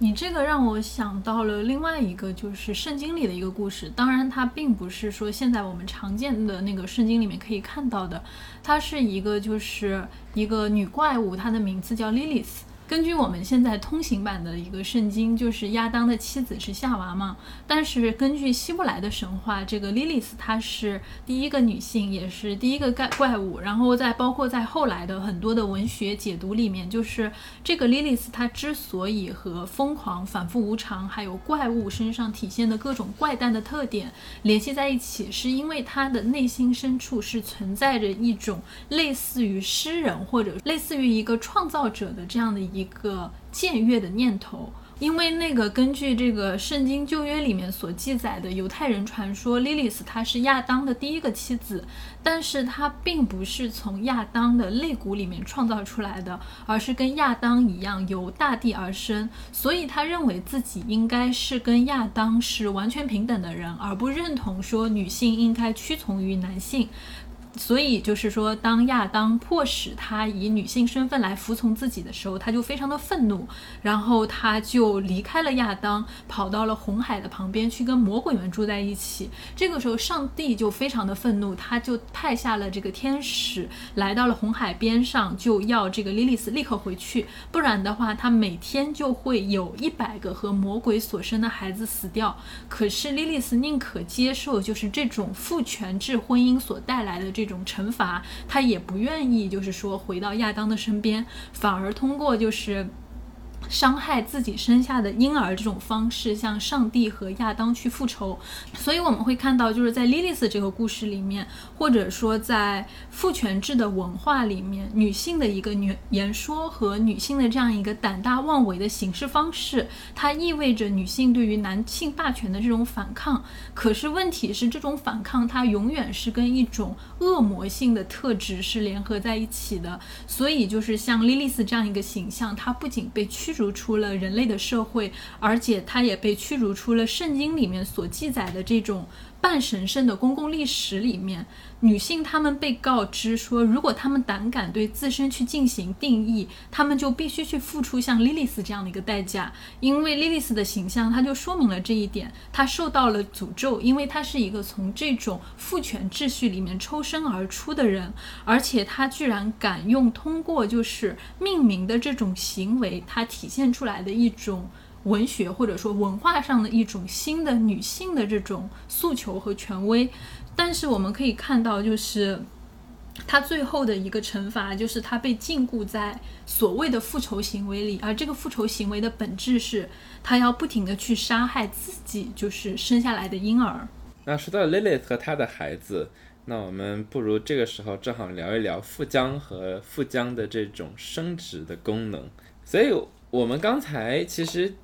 Speaker 2: 你这个让我想到了另外一个，就是圣经里的一个故事。当然，它并不是说现在我们常见的那个圣经里面可以看到的，它是一个就是一个女怪物，她的名字叫 Lilith。根据我们现在通行版的一个圣经，就是亚当的妻子是夏娃嘛。但是根据希伯来的神话，这个莉莉丝她是第一个女性，也是第一个怪怪物。然后在包括在后来的很多的文学解读里面，就是这个莉莉丝她之所以和疯狂、反复无常，还有怪物身上体现的各种怪诞的特点联系在一起，是因为她的内心深处是存在着一种类似于诗人或者类似于一个创造者的这样的一一个僭越的念头。因为那个根据这个圣经旧约里面所记载的犹太人传说，莉莉丝她是亚当的第一个妻子，但是她并不是从亚当的肋骨里面创造出来的，而是跟亚当一样由大地而生，所以他认为自己应该是跟亚当是完全平等的人，而不认同说女性应该屈从于男性。所以就是说，当亚当迫使他以女性身份来服从自己的时候，他就非常的愤怒，然后他就离开了亚当，跑到了红海的旁边去跟魔鬼们住在一起。这个时候，上帝就非常的愤怒，他就派下了这个天使来到了红海边上，就要这个莉莉丝立刻回去，不然的话，他每天就会有一百个和魔鬼所生的孩子死掉。可是莉莉丝宁可接受就是这种父权制婚姻所带来的这。种惩罚，他也不愿意，就是说回到亚当的身边，反而通过就是。伤害自己生下的婴儿这种方式，向上帝和亚当去复仇。所以我们会看到，就是在莉莉丝这个故事里面，或者说在父权制的文化里面，女性的一个女言说和女性的这样一个胆大妄为的行事方式，它意味着女性对于男性霸权的这种反抗。可是问题是，这种反抗它永远是跟一种恶魔性的特质是联合在一起的。所以就是像莉莉丝这样一个形象，它不仅被驱。逐出了人类的社会，而且他也被驱逐出了圣经里面所记载的这种半神圣的公共历史里面。女性她们被告知说，如果她们胆敢对自身去进行定义，她们就必须去付出像莉莉丝这样的一个代价。因为莉莉丝的形象，它就说明了这一点，她受到了诅咒，因为她是一个从这种父权秩序里面抽身而出的人，而且她居然敢用通过就是命名的这种行为，它体现出来的一种文学或者说文化上的一种新的女性的这种诉求和权威。但是我们可以看到，就是他最后的一个惩罚，就是他被禁锢在所谓的复仇行为里，而这个复仇行为的本质是，他要不停的去杀害自己，就是生下来的婴儿。
Speaker 1: 那说到 Lilith 和他的孩子，那我们不如这个时候正好聊一聊富江和富江的这种生殖的功能。所以我们刚才其实，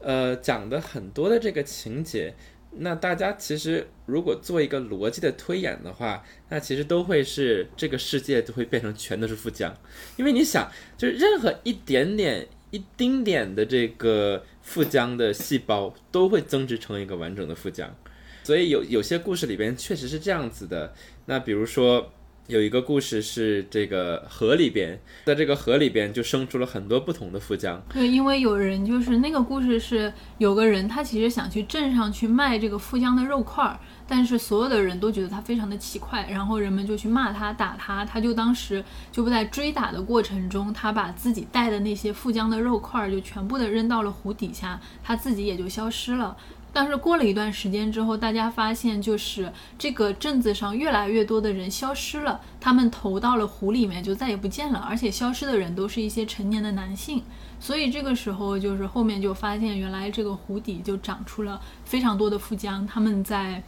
Speaker 1: 呃，讲的很多的这个情节。那大家其实如果做一个逻辑的推演的话，那其实都会是这个世界都会变成全都是富江，因为你想，就是任何一点点、一丁点的这个富江的细胞都会增殖成一个完整的富江，所以有有些故事里边确实是这样子的。那比如说。有一个故事是这个河里边，在这个河里边就生出了很多不同的富江。
Speaker 2: 对，因为有人就是那个故事是有个人他其实想去镇上去卖这个富江的肉块儿，但是所有的人都觉得他非常的奇怪，然后人们就去骂他打他，他就当时就不在追打的过程中，他把自己带的那些富江的肉块儿就全部的扔到了湖底下，他自己也就消失了。但是过了一段时间之后，大家发现就是这个镇子上越来越多的人消失了，他们投到了湖里面就再也不见了，而且消失的人都是一些成年的男性。所以这个时候就是后面就发现，原来这个湖底就长出了非常多的富江，他们在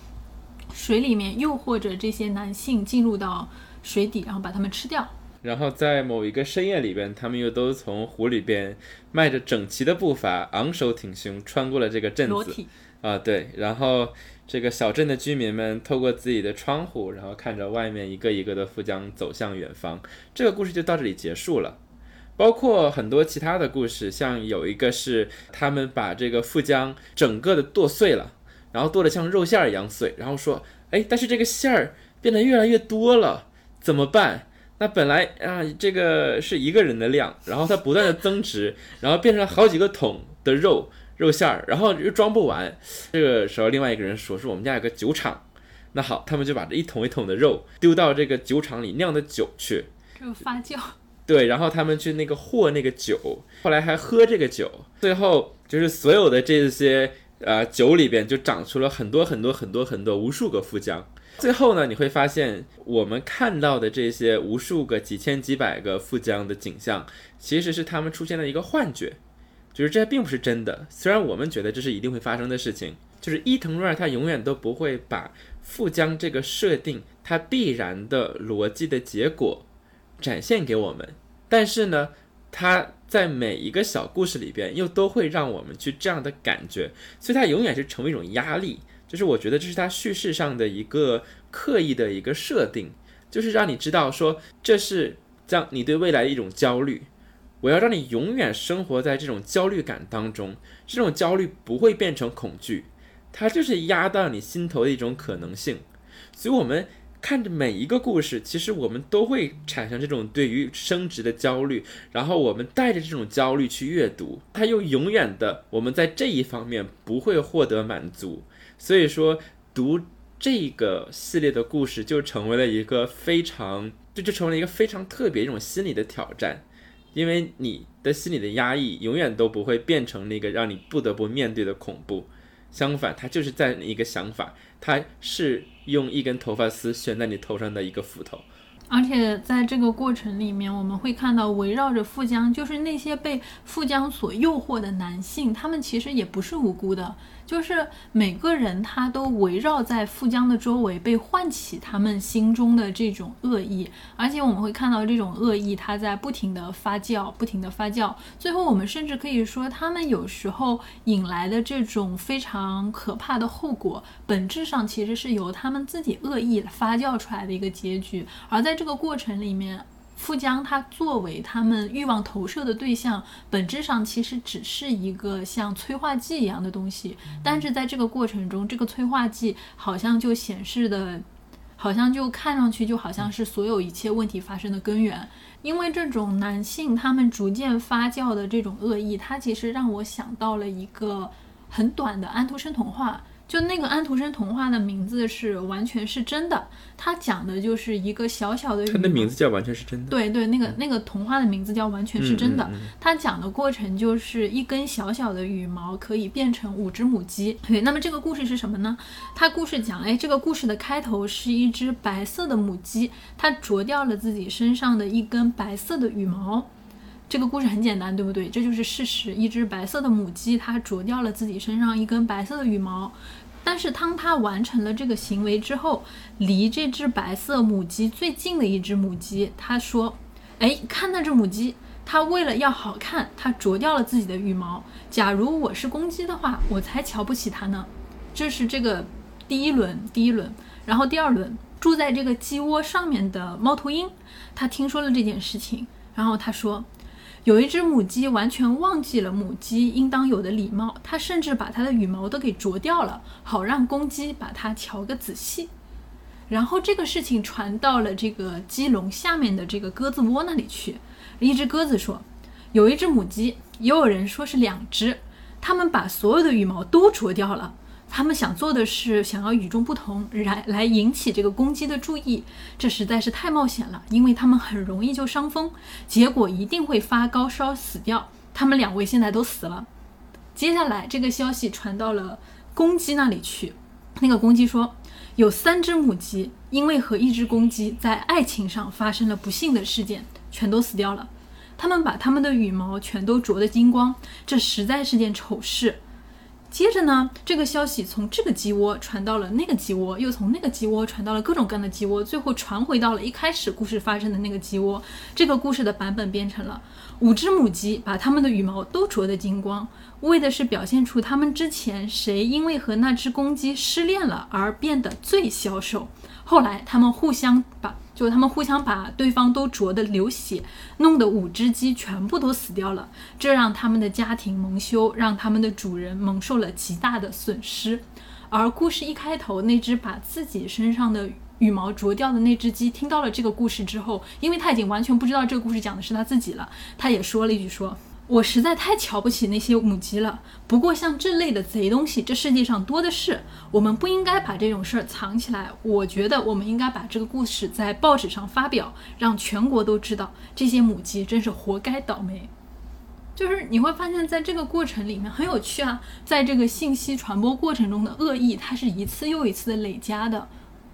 Speaker 2: 水里面诱惑着这些男性进入到水底，然后把他们吃掉。
Speaker 1: 然后在某一个深夜里边，他们又都从湖里边迈着整齐的步伐，昂首挺胸穿过了这个镇子。啊，对，然后这个小镇的居民们透过自己的窗户，然后看着外面一个一个的富江走向远方。这个故事就到这里结束了。包括很多其他的故事，像有一个是他们把这个富江整个的剁碎了，然后剁得像肉馅儿一样碎，然后说，哎，但是这个馅儿变得越来越多了，怎么办？那本来啊，这个是一个人的量，然后它不断的增值，然后变成好几个桶的肉。肉馅儿，然后又装不完。这个时候，另外一个人说：“说我们家有个酒厂。”那好，他们就把这一桶一桶的肉丢到这个酒厂里酿的酒去，
Speaker 2: 就发酵。
Speaker 1: 对，然后他们去那个和那个酒，后来还喝这个酒。最后就是所有的这些呃酒里边就长出了很多很多很多很多无数个富江。最后呢，你会发现我们看到的这些无数个几千几百个富江的景象，其实是他们出现了一个幻觉。就是这并不是真的，虽然我们觉得这是一定会发生的事情。就是伊藤润二他永远都不会把富江这个设定它必然的逻辑的结果展现给我们，但是呢，他在每一个小故事里边又都会让我们去这样的感觉，所以它永远是成为一种压力。就是我觉得这是他叙事上的一个刻意的一个设定，就是让你知道说这是将你对未来的一种焦虑。我要让你永远生活在这种焦虑感当中，这种焦虑不会变成恐惧，它就是压到你心头的一种可能性。所以，我们看着每一个故事，其实我们都会产生这种对于升职的焦虑，然后我们带着这种焦虑去阅读，它又永远的我们在这一方面不会获得满足，所以说读这个系列的故事就成为了一个非常，这就成为了一个非常特别一种心理的挑战，因为你的心里的压抑永远都不会变成那个让你不得不面对的恐怖。相反，它就是在一个想法，它是用一根头发丝悬在你头上的一个斧头。
Speaker 2: 而且在这个过程里面，我们会看到围绕着富江，就是那些被富江所诱惑的男性，他们其实也不是无辜的。就是每个人他都围绕在富江的周围，被唤起他们心中的这种恶意，而且我们会看到这种恶意，它在不停的发酵，不停的发酵。最后，我们甚至可以说，他们有时候引来的这种非常可怕的后果，本质上其实是由他们自己恶意发酵出来的一个结局。而在这个过程里面，富江他作为他们欲望投射的对象，本质上其实只是一个像催化剂一样的东西。但是在这个过程中，这个催化剂好像就显示的，好像就看上去就好像是所有一切问题发生的根源。因为这种男性他们逐渐发酵的这种恶意，它其实让我想到了一个很短的安徒生童话。就那个安徒生童话的名字是完全是真的，它讲的就是一个小小的。
Speaker 1: 它的名字叫完全是真的。
Speaker 2: 对对，那个那个童话的名字叫完全是真的。它讲的过程就是一根小小的羽毛可以变成五只母鸡。对，那么这个故事是什么呢？它故事讲，哎，这个故事的开头是一只白色的母鸡，它啄掉了自己身上的一根白色的羽毛。这个故事很简单，对不对？这就是事实。一只白色的母鸡，它啄掉了自己身上一根白色的羽毛。但是当它完成了这个行为之后，离这只白色母鸡最近的一只母鸡，它说：“哎，看那只母鸡，它为了要好看，它啄掉了自己的羽毛。假如我是公鸡的话，我才瞧不起它呢。”这是这个第一轮，第一轮。然后第二轮，住在这个鸡窝上面的猫头鹰，它听说了这件事情，然后他说。有一只母鸡完全忘记了母鸡应当有的礼貌，它甚至把它的羽毛都给啄掉了，好让公鸡把它瞧个仔细。然后这个事情传到了这个鸡笼下面的这个鸽子窝那里去。一只鸽子说：“有一只母鸡，也有人说是两只，它们把所有的羽毛都啄掉了。”他们想做的是想要与众不同，来来引起这个公鸡的注意，这实在是太冒险了，因为他们很容易就伤风，结果一定会发高烧死掉。他们两位现在都死了。接下来这个消息传到了公鸡那里去，那个公鸡说，有三只母鸡因为和一只公鸡在爱情上发生了不幸的事件，全都死掉了。他们把他们的羽毛全都啄得精光，这实在是件丑事。接着呢，这个消息从这个鸡窝传到了那个鸡窝，又从那个鸡窝传到了各种各样的鸡窝，最后传回到了一开始故事发生的那个鸡窝。这个故事的版本变成了五只母鸡把它们的羽毛都啄得精光，为的是表现出它们之前谁因为和那只公鸡失恋了而变得最消瘦。后来它们互相把。就他们互相把对方都啄得流血，弄得五只鸡全部都死掉了，这让他们的家庭蒙羞，让他们的主人蒙受了极大的损失。而故事一开头，那只把自己身上的羽毛啄掉的那只鸡，听到了这个故事之后，因为他已经完全不知道这个故事讲的是他自己了，他也说了一句说。我实在太瞧不起那些母鸡了。不过像这类的贼东西，这世界上多的是。我们不应该把这种事儿藏起来。我觉得我们应该把这个故事在报纸上发表，让全国都知道这些母鸡真是活该倒霉。就是你会发现在这个过程里面很有趣啊，在这个信息传播过程中的恶意，它是一次又一次的累加的。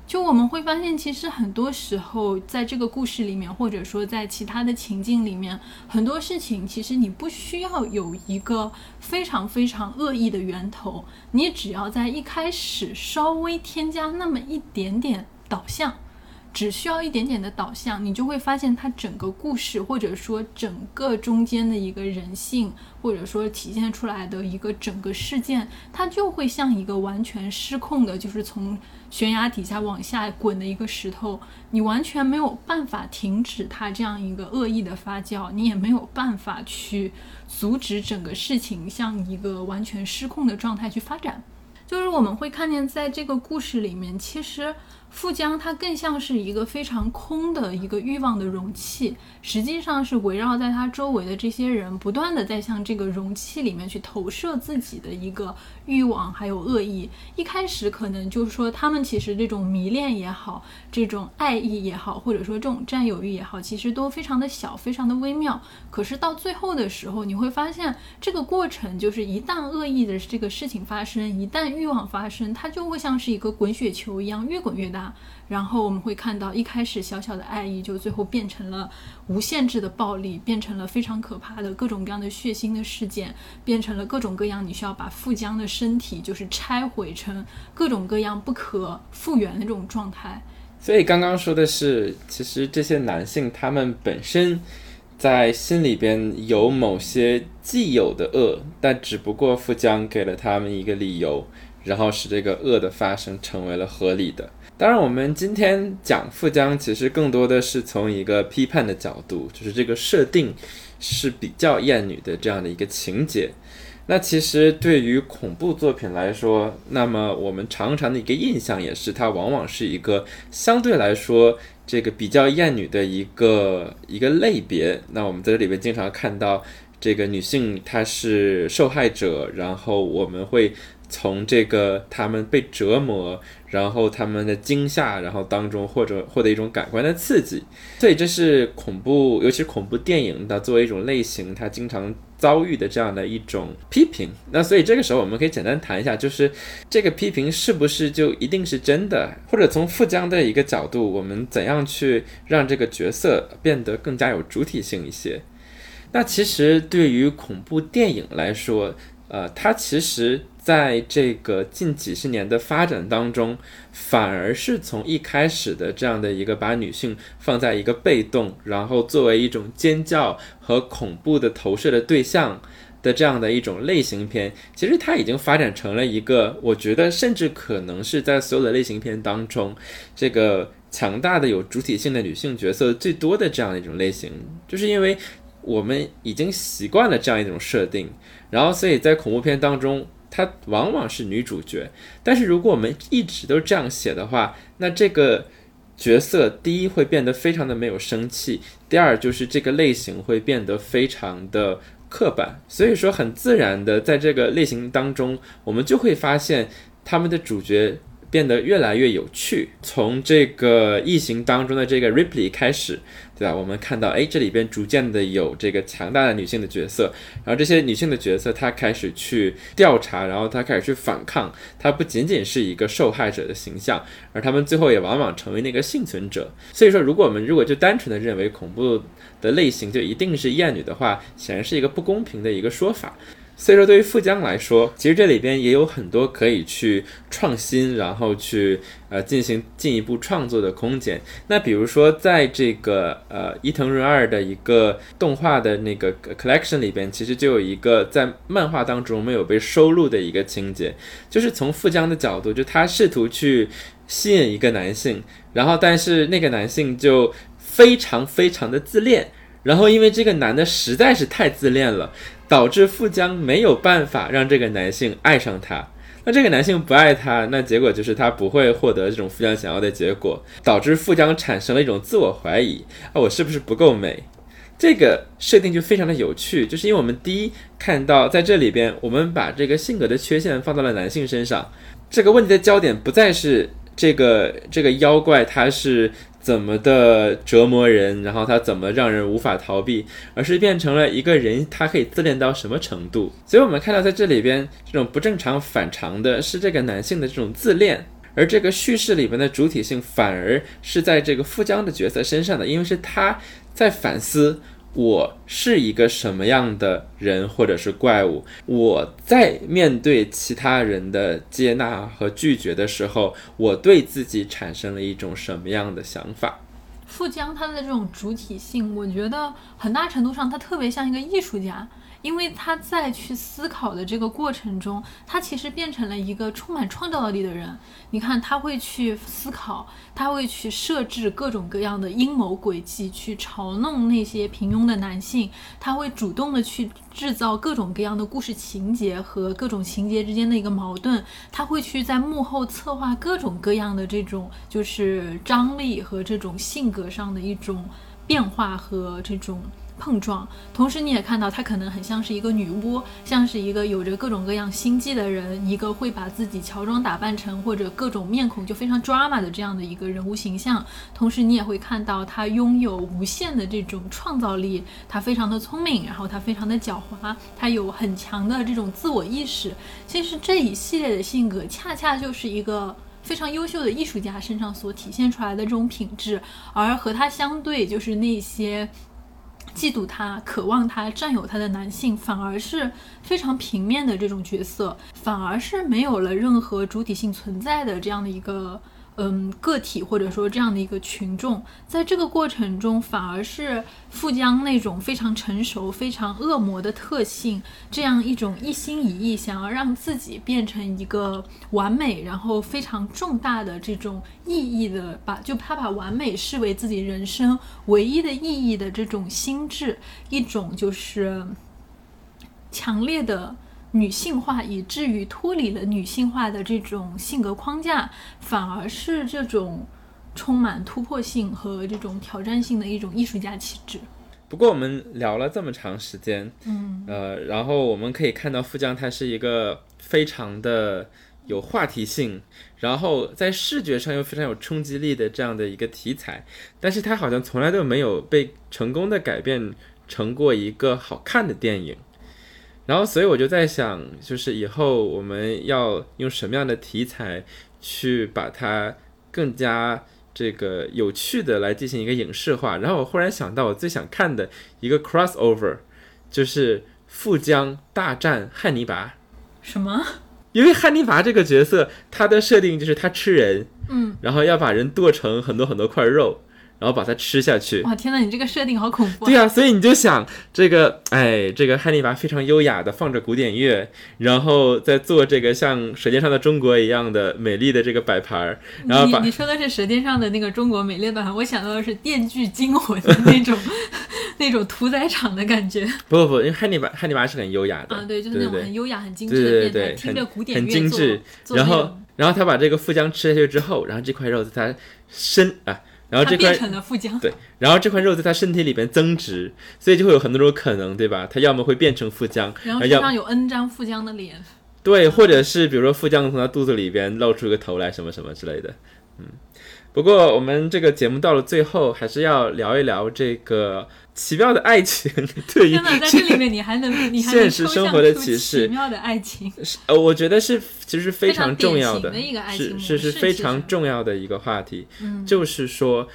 Speaker 2: 就我们会发现，其实很多时候，在这个故事里面，或者说在其他的情境里面，很多事情其实你不需要有一个非常非常恶意的源头，你只要在一开始稍微添加那么一点点导向。只需要一点点的导向，你就会发现它整个故事，或者说整个中间的一个人性，或者说体现出来的一个整个事件，它就会像一个完全失控的，就是从悬崖底下往下滚的一个石头，你完全没有办法停止它这样一个恶意的发酵，你也没有办法去阻止整个事情向一个完全失控的状态去发展。就是我们会看见，在这个故事里面，其实。富江它更像是一个非常空的一个欲望的容器，实际上是围绕在它周围的这些人，不断的在向这个容器里面去投射自己的一个欲望还有恶意。一开始可能就是说他们其实这种迷恋也好，这种爱意也好，或者说这种占有欲也好，其实都非常的小，非常的微妙。可是到最后的时候，你会发现这个过程就是一旦恶意的这个事情发生，一旦欲望发生，它就会像是一个滚雪球一样，越滚越大。然后我们会看到，一开始小小的爱意，就最后变成了无限制的暴力，变成了非常可怕的各种各样的血腥的事件，变成了各种各样你需要把富江的身体就是拆毁成各种各样不可复原的这种状态。
Speaker 1: 所以刚刚说的是，其实这些男性他们本身在心里边有某些既有的恶，但只不过富江给了他们一个理由，然后使这个恶的发生成为了合理的。当然，我们今天讲富江，其实更多的是从一个批判的角度，就是这个设定是比较厌女的这样的一个情节。那其实对于恐怖作品来说，那么我们常常的一个印象也是，它往往是一个相对来说这个比较厌女的一个一个类别。那我们在这里边经常看到这个女性她是受害者，然后我们会从这个他们被折磨。然后他们的惊吓，然后当中或者获得一种感官的刺激，所以这是恐怖，尤其是恐怖电影的作为一种类型，它经常遭遇的这样的一种批评。那所以这个时候我们可以简单谈一下，就是这个批评是不是就一定是真的，或者从富江的一个角度，我们怎样去让这个角色变得更加有主体性一些？那其实对于恐怖电影来说，呃，它其实。在这个近几十年的发展当中，反而是从一开始的这样的一个把女性放在一个被动，然后作为一种尖叫和恐怖的投射的对象的这样的一种类型片，其实它已经发展成了一个，我觉得甚至可能是在所有的类型片当中，这个强大的有主体性的女性角色最多的这样一种类型，就是因为我们已经习惯了这样一种设定，然后所以在恐怖片当中。她往往是女主角，但是如果我们一直都这样写的话，那这个角色第一会变得非常的没有生气，第二就是这个类型会变得非常的刻板。所以说，很自然的在这个类型当中，我们就会发现他们的主角。变得越来越有趣。从这个异形当中的这个 Ripley 开始，对吧？我们看到，哎，这里边逐渐的有这个强大的女性的角色，然后这些女性的角色她开始去调查，然后她开始去反抗。她不仅仅是一个受害者的形象，而她们最后也往往成为那个幸存者。所以说，如果我们如果就单纯的认为恐怖的类型就一定是厌女的话，显然是一个不公平的一个说法。所以说，对于富江来说，其实这里边也有很多可以去创新，然后去呃进行进一步创作的空间。那比如说，在这个呃伊藤润二的一个动画的那个 collection 里边，其实就有一个在漫画当中没有被收录的一个情节，就是从富江的角度，就他试图去吸引一个男性，然后但是那个男性就非常非常的自恋，然后因为这个男的实在是太自恋了。导致富江没有办法让这个男性爱上她，那这个男性不爱她，那结果就是他不会获得这种富江想要的结果，导致富江产生了一种自我怀疑啊，我是不是不够美？这个设定就非常的有趣，就是因为我们第一看到在这里边，我们把这个性格的缺陷放到了男性身上，这个问题的焦点不再是这个这个妖怪他是。怎么的折磨人，然后他怎么让人无法逃避，而是变成了一个人，他可以自恋到什么程度？所以我们看到在这里边，这种不正常反常的是这个男性的这种自恋，而这个叙事里边的主体性反而是在这个富江的角色身上的，因为是他在反思。我是一个什么样的人，或者是怪物？我在面对其他人的接纳和拒绝的时候，我对自己产生了一种什么样的想法？
Speaker 2: 富江他的这种主体性，我觉得很大程度上他特别像一个艺术家。因为他在去思考的这个过程中，他其实变成了一个充满创造力的人。你看，他会去思考，他会去设置各种各样的阴谋诡计，去嘲弄那些平庸的男性。他会主动的去制造各种各样的故事情节和各种情节之间的一个矛盾。他会去在幕后策划各种各样的这种就是张力和这种性格上的一种。变化和这种碰撞，同时你也看到她可能很像是一个女巫，像是一个有着各种各样心计的人，一个会把自己乔装打扮成或者各种面孔就非常 drama 的这样的一个人物形象。同时你也会看到她拥有无限的这种创造力，她非常的聪明，然后她非常的狡猾，她有很强的这种自我意识。其实这一系列的性格，恰恰就是一个。非常优秀的艺术家身上所体现出来的这种品质，而和他相对，就是那些嫉妒他、渴望他、占有他的男性，反而是非常平面的这种角色，反而是没有了任何主体性存在的这样的一个。嗯，个体或者说这样的一个群众，在这个过程中，反而是富江那种非常成熟、非常恶魔的特性，这样一种一心一意想要让自己变成一个完美，然后非常重大的这种意义的，把就他把完美视为自己人生唯一的意义的这种心智，一种就是强烈的。女性化以至于脱离了女性化的这种性格框架，反而是这种充满突破性和这种挑战性的一种艺术家气质。
Speaker 1: 不过我们聊了这么长时间，
Speaker 2: 嗯，
Speaker 1: 呃，然后我们可以看到富江他是一个非常的有话题性，然后在视觉上又非常有冲击力的这样的一个题材，但是他好像从来都没有被成功的改变成过一个好看的电影。然后，所以我就在想，就是以后我们要用什么样的题材去把它更加这个有趣的来进行一个影视化。然后我忽然想到，我最想看的一个 crossover 就是富江大战汉尼拔。
Speaker 2: 什么？
Speaker 1: 因为汉尼拔这个角色，他的设定就是他吃人，
Speaker 2: 嗯，
Speaker 1: 然后要把人剁成很多很多块肉。然后把它吃下去。
Speaker 2: 哇，天哪！你这个设定好恐怖。
Speaker 1: 对啊，所以你就想这个，哎，这个汉尼拔非常优雅的放着古典乐，然后在做这个像《舌尖上的中国》一样的美丽的这个摆盘儿。然后
Speaker 2: 你你说的是《舌尖上的那个中国美丽的摆盘》，我想到的是《电锯惊魂》的那种 那种屠宰场的感觉。
Speaker 1: 不不不，因为汉尼拔汉尼拔是很优雅的
Speaker 2: 啊，对，就是那种很优雅、很精
Speaker 1: 致的变态，
Speaker 2: 听着古典
Speaker 1: 乐很精致。然后然后他把这个富江吃下去之后，然后这块肉在他身啊。然后这块对，然后这块肉在他身体里边增值，所以就会有很多种可能，对吧？他要么会变成富江，
Speaker 2: 然后身上有 N 张富江的脸，
Speaker 1: 对，或者是比如说富江从他肚子里边露出一个头来，什么什么之类的，嗯。不过我们这个节目到了最后，还是要聊一聊这个奇妙的爱情。对于
Speaker 2: 在这里面，你还能你还
Speaker 1: 现实生活的启示，
Speaker 2: 奇妙的爱情，
Speaker 1: 呃，我觉得是其实非常重要
Speaker 2: 的，
Speaker 1: 是是是非常重要的一个话题，就是说。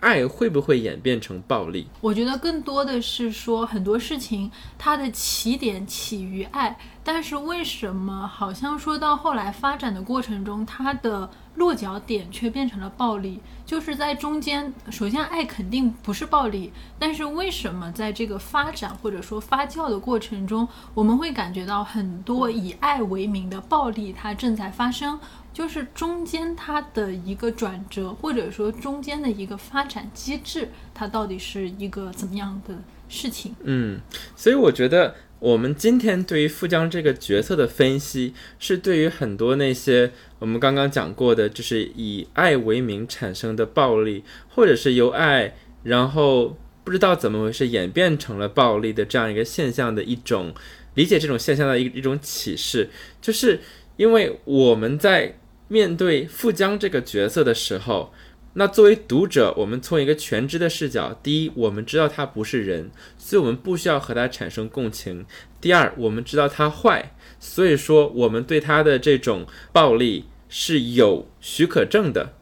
Speaker 1: 爱会不会演变成暴力？
Speaker 2: 我觉得更多的是说很多事情它的起点起于爱，但是为什么好像说到后来发展的过程中，它的落脚点却变成了暴力？就是在中间，首先爱肯定不是暴力，但是为什么在这个发展或者说发酵的过程中，我们会感觉到很多以爱为名的暴力它正在发生？就是中间它的一个转折，或者说中间的一个发展机制，它到底是一个怎么样的事情？
Speaker 1: 嗯，所以我觉得我们今天对于富江这个角色的分析，是对于很多那些我们刚刚讲过的，就是以爱为名产生的暴力，或者是由爱然后不知道怎么回事演变成了暴力的这样一个现象的一种理解，这种现象的一一种启示，就是因为我们在。面对富江这个角色的时候，那作为读者，我们从一个全知的视角，第一，我们知道他不是人，所以我们不需要和他产生共情；第二，我们知道他坏，所以说我们对他的这种暴力是有许可证的；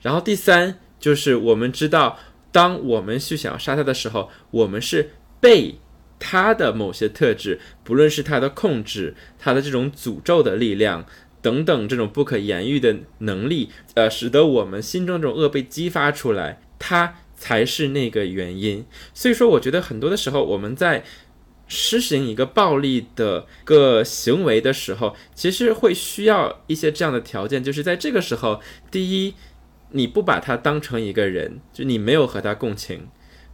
Speaker 1: 然后第三，就是我们知道，当我们去想要杀他的时候，我们是被他的某些特质，不论是他的控制，他的这种诅咒的力量。等等，这种不可言喻的能力，呃，使得我们心中这种恶被激发出来，它才是那个原因。所以说，我觉得很多的时候，我们在实行一个暴力的个行为的时候，其实会需要一些这样的条件，就是在这个时候，第一，你不把他当成一个人，就你没有和他共情，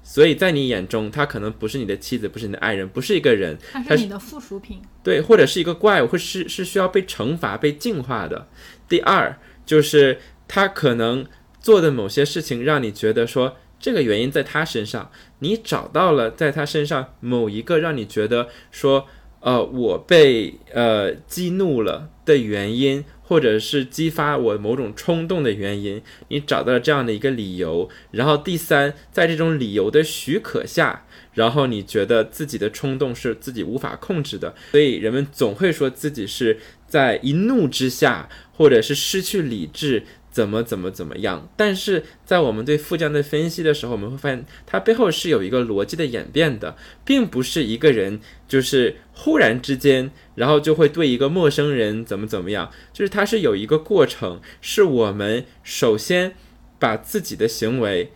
Speaker 1: 所以在你眼中，他可能不是你的妻子，不是你的爱人，不是一个人，
Speaker 2: 他是你的附属品，
Speaker 1: 对，或者是一个怪物，或是是需要被惩罚、被净化的。第二，就是他可能做的某些事情，让你觉得说。这个原因在他身上，你找到了在他身上某一个让你觉得说，呃，我被呃激怒了的原因，或者是激发我某种冲动的原因，你找到了这样的一个理由。然后第三，在这种理由的许可下，然后你觉得自己的冲动是自己无法控制的，所以人们总会说自己是在一怒之下，或者是失去理智。怎么怎么怎么样？但是在我们对富江的分析的时候，我们会发现它背后是有一个逻辑的演变的，并不是一个人就是忽然之间，然后就会对一个陌生人怎么怎么样，就是它是有一个过程，是我们首先把自己的行为，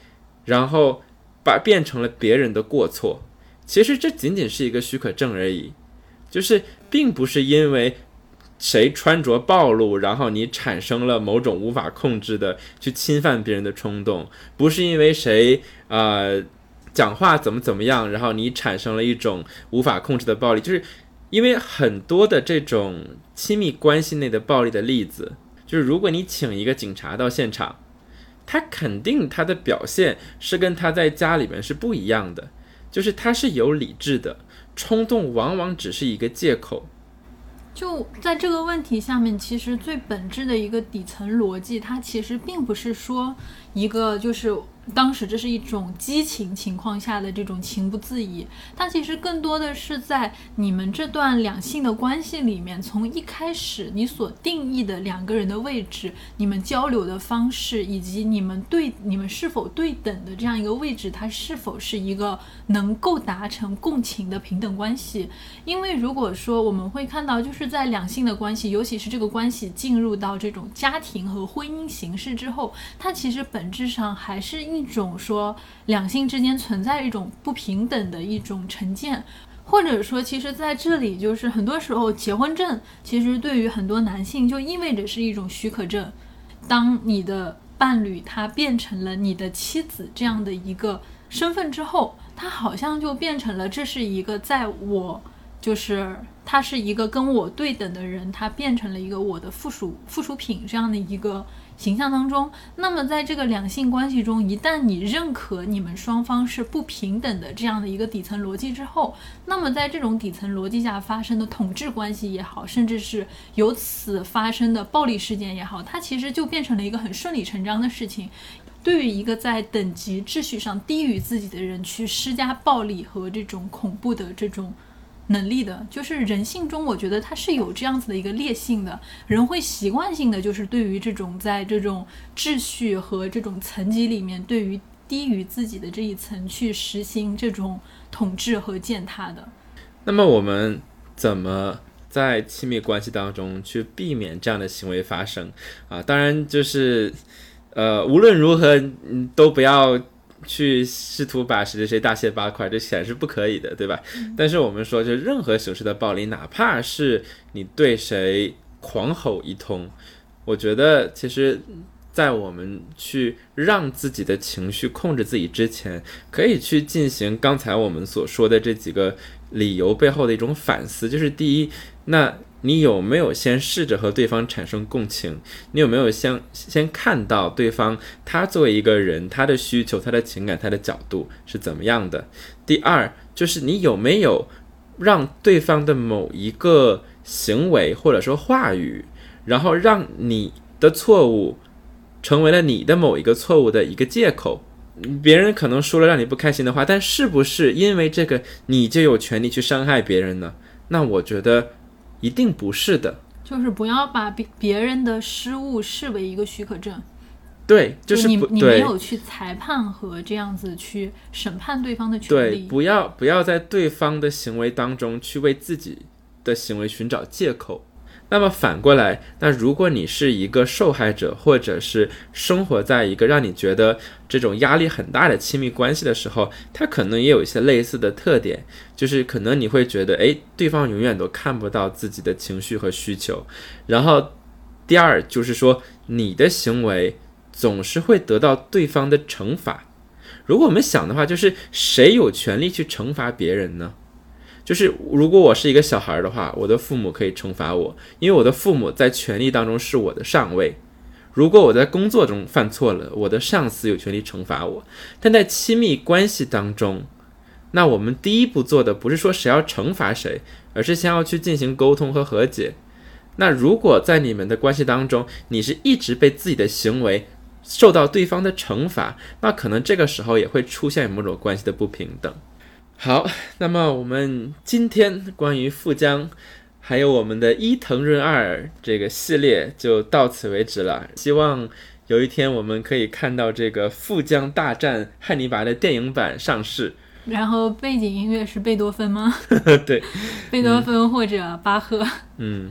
Speaker 1: 然后把变成了别人的过错。其实这仅仅是一个许可证而已，就是并不是因为。谁穿着暴露，然后你产生了某种无法控制的去侵犯别人的冲动，不是因为谁呃讲话怎么怎么样，然后你产生了一种无法控制的暴力，就是因为很多的这种亲密关系内的暴力的例子，就是如果你请一个警察到现场，他肯定他的表现是跟他在家里面是不一样的，就是他是有理智的，冲动往往只是一个借口。
Speaker 2: 就在这个问题下面，其实最本质的一个底层逻辑，它其实并不是说一个就是。当时这是一种激情情况下的这种情不自已，它其实更多的是在你们这段两性的关系里面，从一开始你所定义的两个人的位置、你们交流的方式，以及你们对你们是否对等的这样一个位置，它是否是一个能够达成共情的平等关系？因为如果说我们会看到，就是在两性的关系，尤其是这个关系进入到这种家庭和婚姻形式之后，它其实本本质上还是一。一种说两性之间存在一种不平等的一种成见，或者说，其实在这里就是很多时候结婚证其实对于很多男性就意味着是一种许可证。当你的伴侣他变成了你的妻子这样的一个身份之后，他好像就变成了这是一个在我就是他是一个跟我对等的人，他变成了一个我的附属附属品这样的一个。形象当中，那么在这个两性关系中，一旦你认可你们双方是不平等的这样的一个底层逻辑之后，那么在这种底层逻辑下发生的统治关系也好，甚至是由此发生的暴力事件也好，它其实就变成了一个很顺理成章的事情。对于一个在等级秩序上低于自己的人去施加暴力和这种恐怖的这种。能力的，就是人性中，我觉得它是有这样子的一个劣性的，人会习惯性的就是对于这种在这种秩序和这种层级里面，对于低于自己的这一层去实行这种统治和践踏的。
Speaker 1: 那么我们怎么在亲密关系当中去避免这样的行为发生啊？当然就是，呃，无论如何，嗯，都不要。去试图把谁谁谁大卸八块，这显然是不可以的，对吧？但是我们说，就任何形式的暴力，哪怕是你对谁狂吼一通，我觉得其实，在我们去让自己的情绪控制自己之前，可以去进行刚才我们所说的这几个理由背后的一种反思，就是第一，那。你有没有先试着和对方产生共情？你有没有先先看到对方他作为一个人，他的需求、他的情感、他的角度是怎么样的？第二，就是你有没有让对方的某一个行为或者说话语，然后让你的错误成为了你的某一个错误的一个借口？别人可能说了让你不开心的话，但是不是因为这个你就有权利去伤害别人呢？那我觉得。一定不是的，
Speaker 2: 就是不要把别别人的失误视为一个许可证。
Speaker 1: 对，就是
Speaker 2: 你你没有去裁判和这样子去审判对方的权
Speaker 1: 利。对，不要不要在对方的行为当中去为自己的行为寻找借口。那么反过来，那如果你是一个受害者，或者是生活在一个让你觉得这种压力很大的亲密关系的时候，他可能也有一些类似的特点，就是可能你会觉得，诶，对方永远都看不到自己的情绪和需求。然后，第二就是说，你的行为总是会得到对方的惩罚。如果我们想的话，就是谁有权利去惩罚别人呢？就是如果我是一个小孩的话，我的父母可以惩罚我，因为我的父母在权力当中是我的上位。如果我在工作中犯错了，我的上司有权利惩罚我。但在亲密关系当中，那我们第一步做的不是说谁要惩罚谁，而是先要去进行沟通和和解。那如果在你们的关系当中，你是一直被自己的行为受到对方的惩罚，那可能这个时候也会出现某种关系的不平等。好，那么我们今天关于富江，还有我们的伊藤润二这个系列就到此为止了。希望有一天我们可以看到这个富江大战汉尼拔的电影版上市。
Speaker 3: 然后背景音乐是贝多芬吗？
Speaker 1: 对，
Speaker 3: 贝多芬或者巴赫。
Speaker 1: 嗯，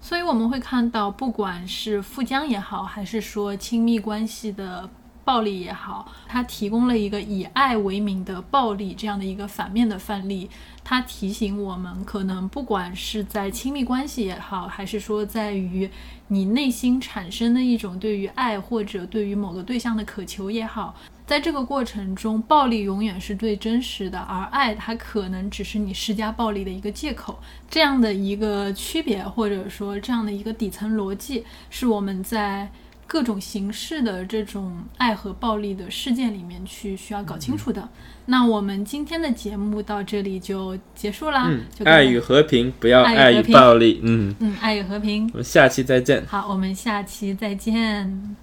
Speaker 3: 所以我们会看到，不管是富江也好，还是说亲密关系的。暴力也好，它提供了一个以爱为名的暴力这样的一个反面的范例。它提醒我们，可能不管是在亲密关系也好，还是说在于你内心产生的一种对于爱或者对于某个对象的渴求也好，在这个过程中，暴力永远是最真实的，而爱它可能只是你施加暴力的一个借口。这样的一个区别，或者说这样的一个底层逻辑，是我们在。各种形式的这种爱和暴力的事件里面去需要搞清楚的。那我们今天的节目到这里就结束啦。
Speaker 1: 嗯，爱与和平，不要爱与暴力。嗯
Speaker 3: 嗯，爱与和平。
Speaker 1: 我们下期再见。
Speaker 3: 好，我们下期再见。